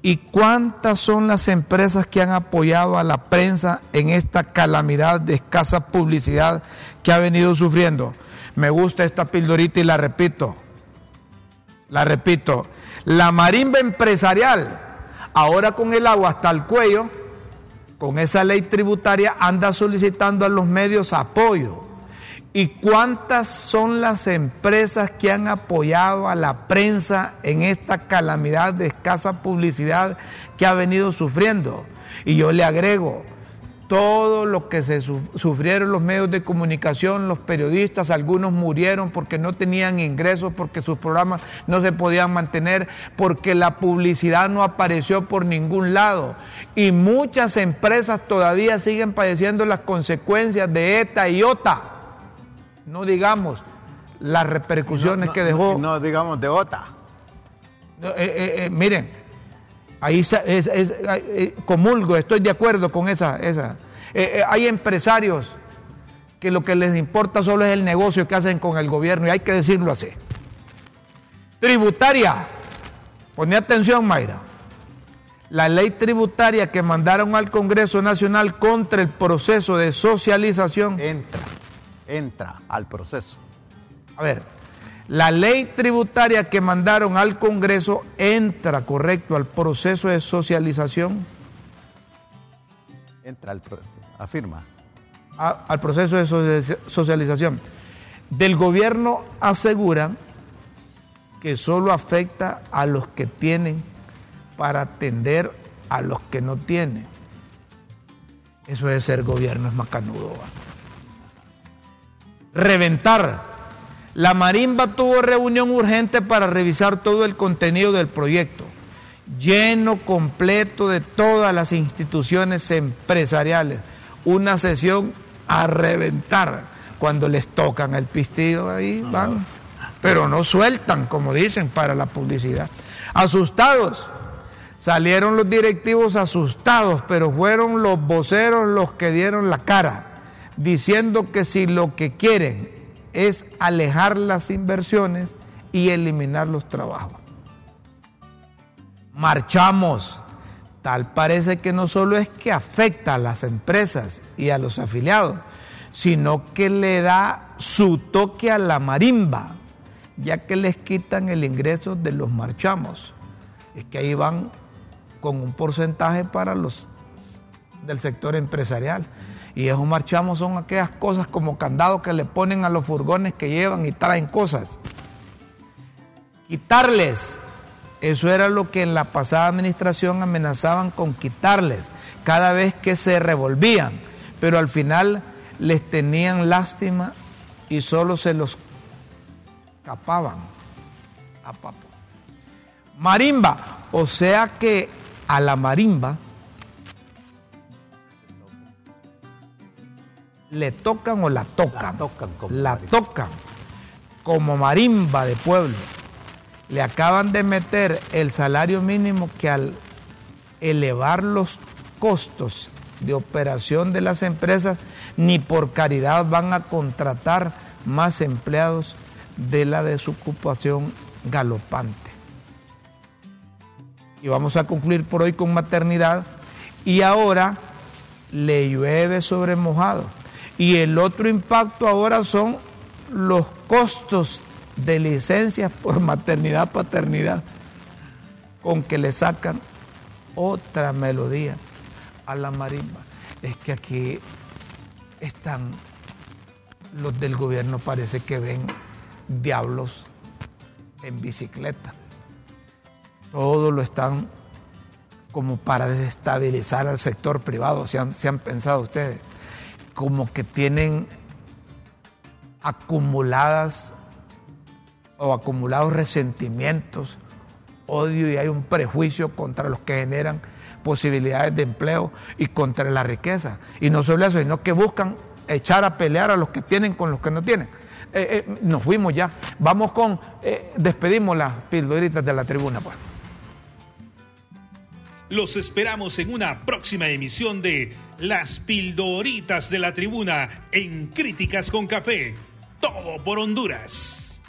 Speaker 1: ¿Y cuántas son las empresas que han apoyado a la prensa en esta calamidad de escasa publicidad que ha venido sufriendo? Me gusta esta pildorita y la repito. La repito. La marimba empresarial, ahora con el agua hasta el cuello, con esa ley tributaria, anda solicitando a los medios apoyo. ¿Y cuántas son las empresas que han apoyado a la prensa en esta calamidad de escasa publicidad que ha venido sufriendo? Y yo le agrego, todo lo que se sufrieron los medios de comunicación, los periodistas, algunos murieron porque no tenían ingresos, porque sus programas no se podían mantener, porque la publicidad no apareció por ningún lado. Y muchas empresas todavía siguen padeciendo las consecuencias de ETA y OTA no digamos las repercusiones que dejó.
Speaker 3: No, digamos de OTA.
Speaker 1: Eh, eh, eh, miren, ahí es, comulgo, estoy de acuerdo con esa. esa. hay empresarios que lo que les importa solo es el negocio que hacen con el gobierno y hay que decirlo así. Tributaria, pone atención Mayra, la ley tributaria que mandaron al Congreso Nacional contra el proceso de socialización.
Speaker 3: Entra entra al proceso.
Speaker 1: A ver, la ley tributaria que mandaron al Congreso entra, correcto, al proceso de socialización.
Speaker 3: Entra al afirma.
Speaker 1: al proceso de socialización. Del gobierno aseguran que solo afecta a los que tienen para atender a los que no tienen. Eso es ser gobierno, es macanudo reventar. La marimba tuvo reunión urgente para revisar todo el contenido del proyecto, lleno completo de todas las instituciones empresariales. Una sesión a reventar. Cuando les tocan el pistillo ahí van, pero no sueltan, como dicen, para la publicidad. Asustados. Salieron los directivos asustados, pero fueron los voceros los que dieron la cara diciendo que si lo que quieren es alejar las inversiones y eliminar los trabajos. Marchamos. Tal parece que no solo es que afecta a las empresas y a los afiliados, sino que le da su toque a la marimba, ya que les quitan el ingreso de los marchamos. Es que ahí van con un porcentaje para los del sector empresarial. Y esos marchamos son aquellas cosas como candados que le ponen a los furgones que llevan y traen cosas. Quitarles. Eso era lo que en la pasada administración amenazaban con quitarles cada vez que se revolvían. Pero al final les tenían lástima y solo se los capaban a papo. Marimba. O sea que a la marimba le tocan o la tocan. La tocan como, la tocan como marimba de pueblo. Le acaban de meter el salario mínimo que al elevar los costos de operación de las empresas, ni por caridad van a contratar más empleados de la desocupación galopante. Y vamos a concluir por hoy con maternidad. Y ahora le llueve sobre mojado y el otro impacto ahora son los costos de licencias por maternidad, paternidad, con que le sacan otra melodía a la marimba. Es que aquí están los del gobierno, parece que ven diablos en bicicleta. Todo lo están como para desestabilizar al sector privado, se han, se han pensado ustedes como que tienen acumuladas o acumulados resentimientos, odio y hay un prejuicio contra los que generan posibilidades de empleo y contra la riqueza. Y no solo eso, sino que buscan echar a pelear a los que tienen con los que no tienen. Eh, eh, nos fuimos ya. Vamos con, eh, despedimos las pildoritas de la tribuna, pues.
Speaker 4: Los esperamos en una próxima emisión de Las Pildoritas de la Tribuna en Críticas con Café. Todo por Honduras.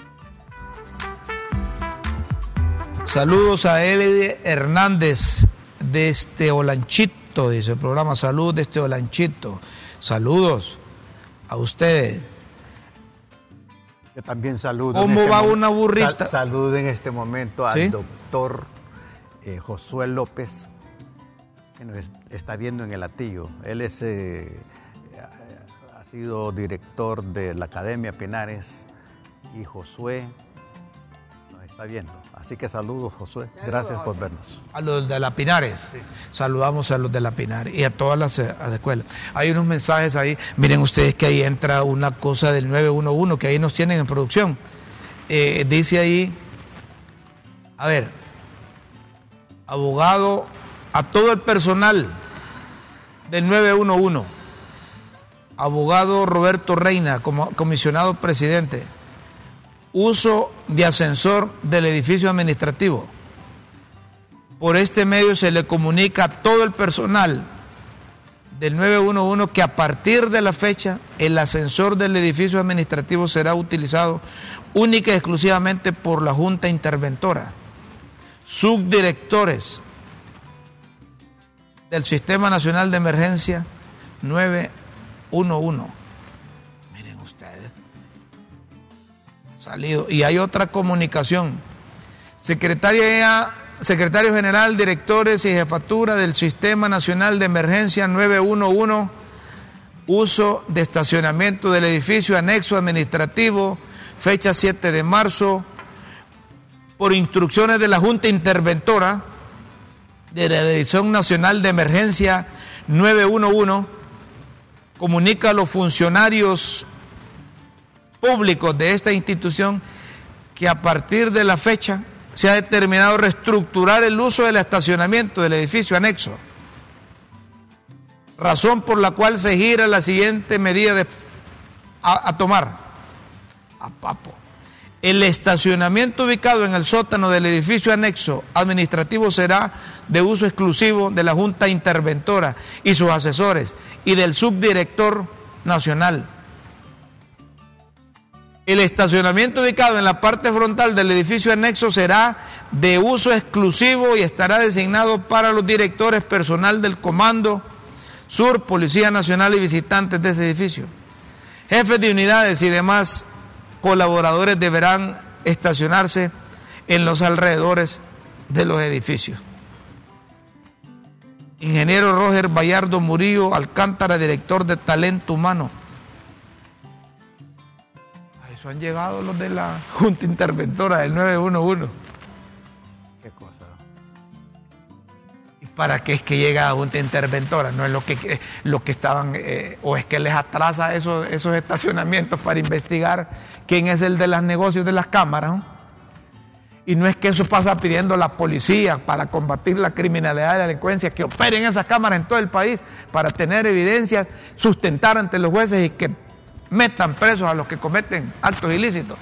Speaker 1: Saludos a Eli Hernández de este Olanchito, dice el programa Salud de este Olanchito. Saludos a ustedes.
Speaker 3: Yo también saludo.
Speaker 1: ¿Cómo
Speaker 3: este
Speaker 1: va una burrita?
Speaker 3: Sal- saludo en este momento al
Speaker 1: ¿Sí?
Speaker 3: doctor eh, Josué López, que nos es- está viendo en el latillo. Él es, eh, ha sido director de la Academia Pinares y Josué nos está viendo. Así que saludos, Josué. Gracias por vernos.
Speaker 1: A los de la Pinares. Saludamos a los de la Pinares y a todas las, eh, a las escuelas. Hay unos mensajes ahí. Miren ustedes que ahí entra una cosa del 911 que ahí nos tienen en producción. Eh, dice ahí, a ver, abogado a todo el personal del 911. Abogado Roberto Reina, como comisionado presidente. Uso de ascensor del edificio administrativo. Por este medio se le comunica a todo el personal del 911 que a partir de la fecha el ascensor del edificio administrativo será utilizado única y exclusivamente por la Junta Interventora, subdirectores del Sistema Nacional de Emergencia 911. Miren ustedes, salido. Y hay otra comunicación. Secretaria, secretario General, directores y jefatura del Sistema Nacional de Emergencia 911, uso de estacionamiento del edificio anexo administrativo, fecha 7 de marzo, por instrucciones de la Junta Interventora de la Dirección Nacional de Emergencia 911, comunica a los funcionarios públicos de esta institución que a partir de la fecha se ha determinado reestructurar el uso del estacionamiento del edificio anexo, razón por la cual se gira la siguiente medida a, a tomar. A papo. El estacionamiento ubicado en el sótano del edificio anexo administrativo será de uso exclusivo de la Junta Interventora y sus asesores y del subdirector nacional. El estacionamiento ubicado en la parte frontal del edificio anexo será de uso exclusivo y estará designado para los directores personal del Comando Sur, Policía Nacional y visitantes de ese edificio. Jefes de unidades y demás colaboradores deberán estacionarse en los alrededores de los edificios. Ingeniero Roger Bayardo Murillo Alcántara, director de Talento Humano. A eso han llegado los de la Junta Interventora del 911. Para qué es que llega la Junta Interventora? No es lo que, lo que estaban, eh, o es que les atrasa esos, esos estacionamientos para investigar quién es el de los negocios de las cámaras. ¿no? Y no es que eso pasa pidiendo la policía para combatir la criminalidad y la delincuencia, que operen esas cámaras en todo el país para tener evidencias, sustentar ante los jueces y que metan presos a los que cometen actos ilícitos.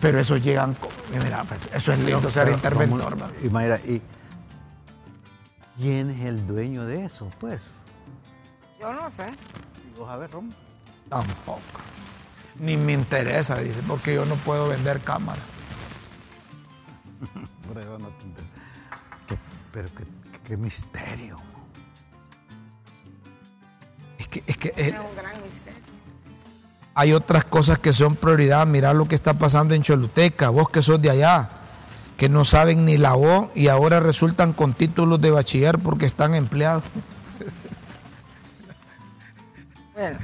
Speaker 1: Pero esos llegan, mira, pues, eso es lindo ser interventor.
Speaker 3: ¿cómo-
Speaker 1: ¿no?
Speaker 3: Y Mayra, ¿y quién es el dueño de eso? Pues,
Speaker 2: Yo no sé.
Speaker 3: y vos a ver, Rom.
Speaker 1: Tampoco. Ni me interesa, dice, porque yo no puedo vender cámara. (laughs)
Speaker 3: Por eso no te. Qué- pero qué, qué misterio.
Speaker 1: Es que, es que
Speaker 2: Es un gran misterio.
Speaker 1: hay otras cosas que son prioridad. Mirá lo que está pasando en Choluteca, vos que sos de allá, que no saben ni la O y ahora resultan con títulos de bachiller porque están empleados.
Speaker 2: Bueno,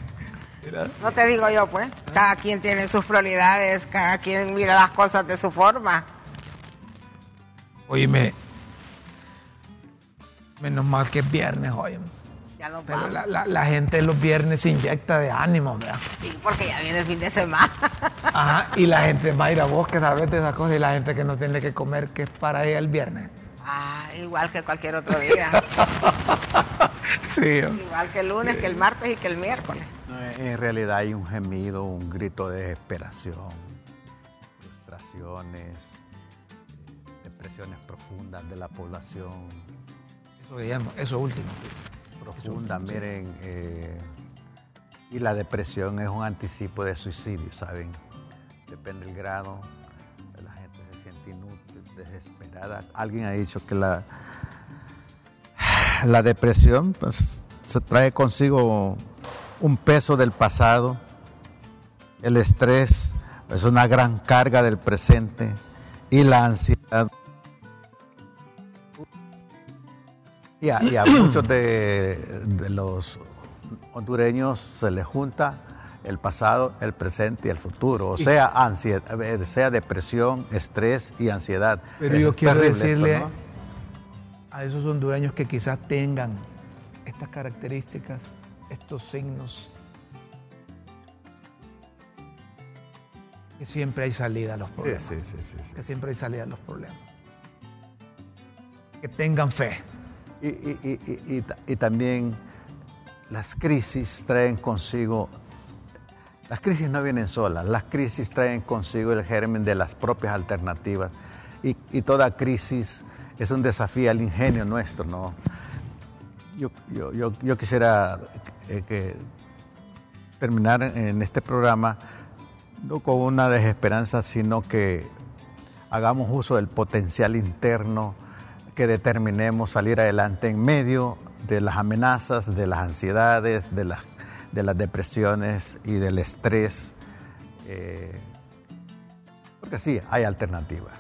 Speaker 2: no te digo yo, pues. Cada quien tiene sus prioridades, cada quien mira las cosas de su forma.
Speaker 1: Oíme, menos mal que es viernes, oye.
Speaker 2: Ya
Speaker 1: Pero la, la- la gente los viernes se inyecta de ánimo, ¿verdad?
Speaker 2: Sí, porque ya viene el fin de semana.
Speaker 1: Ajá, y la (laughs) gente, Mayra, vos que sabes de esas cosas, y la gente que no tiene que comer, que es para ella el viernes.
Speaker 2: Ah, igual que cualquier otro día. (laughs)
Speaker 1: Sí.
Speaker 2: igual que el lunes, que el martes y que el miércoles.
Speaker 3: No, en realidad hay un gemido, un grito de desesperación, frustraciones, eh, depresiones profundas de la población.
Speaker 1: Eso, Guillermo, eso último.
Speaker 3: Profunda, miren. eh, y la depresión es un anticipo de suicidio, ¿saben? Depende del grado. La gente se siente inútil, desesperada. Alguien ha dicho que la, la depresión pues, se trae consigo un peso del pasado. El estrés es una gran carga del presente. Y la ansiedad Y a, y a muchos de, de los hondureños se les junta el pasado, el presente y el futuro, o sea, ansiedad, eh, sea depresión, estrés y ansiedad.
Speaker 1: Pero
Speaker 3: Es
Speaker 1: yo quiero
Speaker 3: esto,
Speaker 1: decirle
Speaker 3: ¿no?
Speaker 1: a esos hondureños que quizás tengan estas características, estos signos, que siempre hay salida a los problemas.
Speaker 3: sí, sí, sí, sí.
Speaker 1: Que siempre hay salida a los problemas. Que tengan fe.
Speaker 3: Y, y- y- y- y ta- y también las crisis traen consigo, las crisis no vienen solas, las crisis traen consigo el germen de las propias alternativas. Y, toda crisis es un desafío al ingenio nuestro, ¿no? Yo, yo- yo- yo quisiera eh, que terminar en este programa no con una desesperanza, sino que hagamos uso del potencial interno, que determinemos salir adelante en medio de las amenazas, de las ansiedades, de las, de las depresiones y del estrés. eh, porque sí, hay alternativas.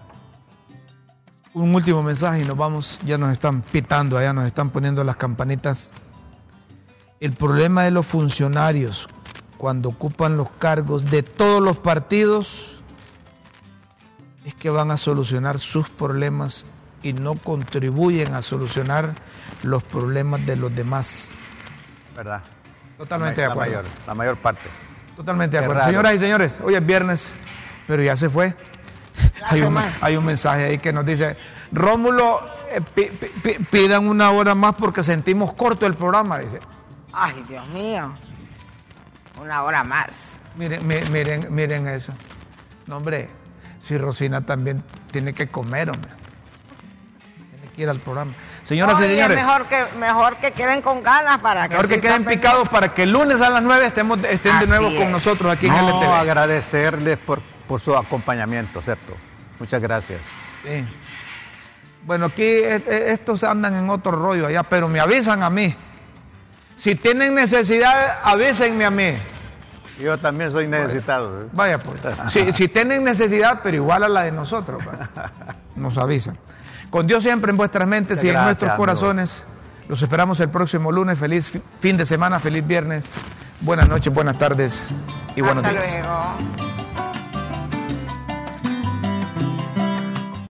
Speaker 1: Un último mensaje y nos vamos. Ya nos están pitando, allá nos están poniendo las campanitas. El problema de los funcionarios cuando ocupan los cargos de todos los partidos es que van a solucionar sus problemas y no contribuyen a solucionar los problemas de los demás.
Speaker 3: ¿Verdad?
Speaker 1: Totalmente
Speaker 3: la,
Speaker 1: de acuerdo.
Speaker 3: mayor, la mayor parte.
Speaker 1: Totalmente de
Speaker 3: Qué
Speaker 1: acuerdo.
Speaker 3: raro.
Speaker 1: Señoras y señores, hoy es viernes, pero ya se fue.
Speaker 2: La
Speaker 1: Hay un, hay un mensaje ahí que nos dice, Rómulo, eh, pi- pi- pi- pidan una hora más porque sentimos corto el programa. Dice,
Speaker 2: Ay, Dios mío. Una hora más.
Speaker 1: miren, mi- miren, miren eso. No, hombre, si Rosina también tiene que comer, hombre. Al programa. Señoras y señores,
Speaker 2: es mejor que, mejor que queden con ganas para que
Speaker 1: mejor que queden picados para que el lunes a las 9 estemos, estén de nuevo con nosotros aquí en
Speaker 3: No,
Speaker 1: LTV.
Speaker 3: agradecerles por, por su acompañamiento, ¿cierto? Muchas gracias.
Speaker 1: Sí. Bueno, aquí eh, eh, estos andan en otro rollo allá, pero me avisan a mí. Si tienen necesidad, avísenme a mí.
Speaker 3: Yo también soy necesitado. ¿eh?
Speaker 1: Vaya pues. Si, si tienen necesidad, pero igual a la de nosotros, (laughs) nos avisan. Con Dios siempre en vuestras mentes y en nuestros
Speaker 3: amigos.
Speaker 1: corazones. Los esperamos el próximo lunes. Feliz fi- fin de semana, feliz viernes. Buenas noches, buenas tardes y buenos
Speaker 2: Hasta
Speaker 1: días.
Speaker 2: luego.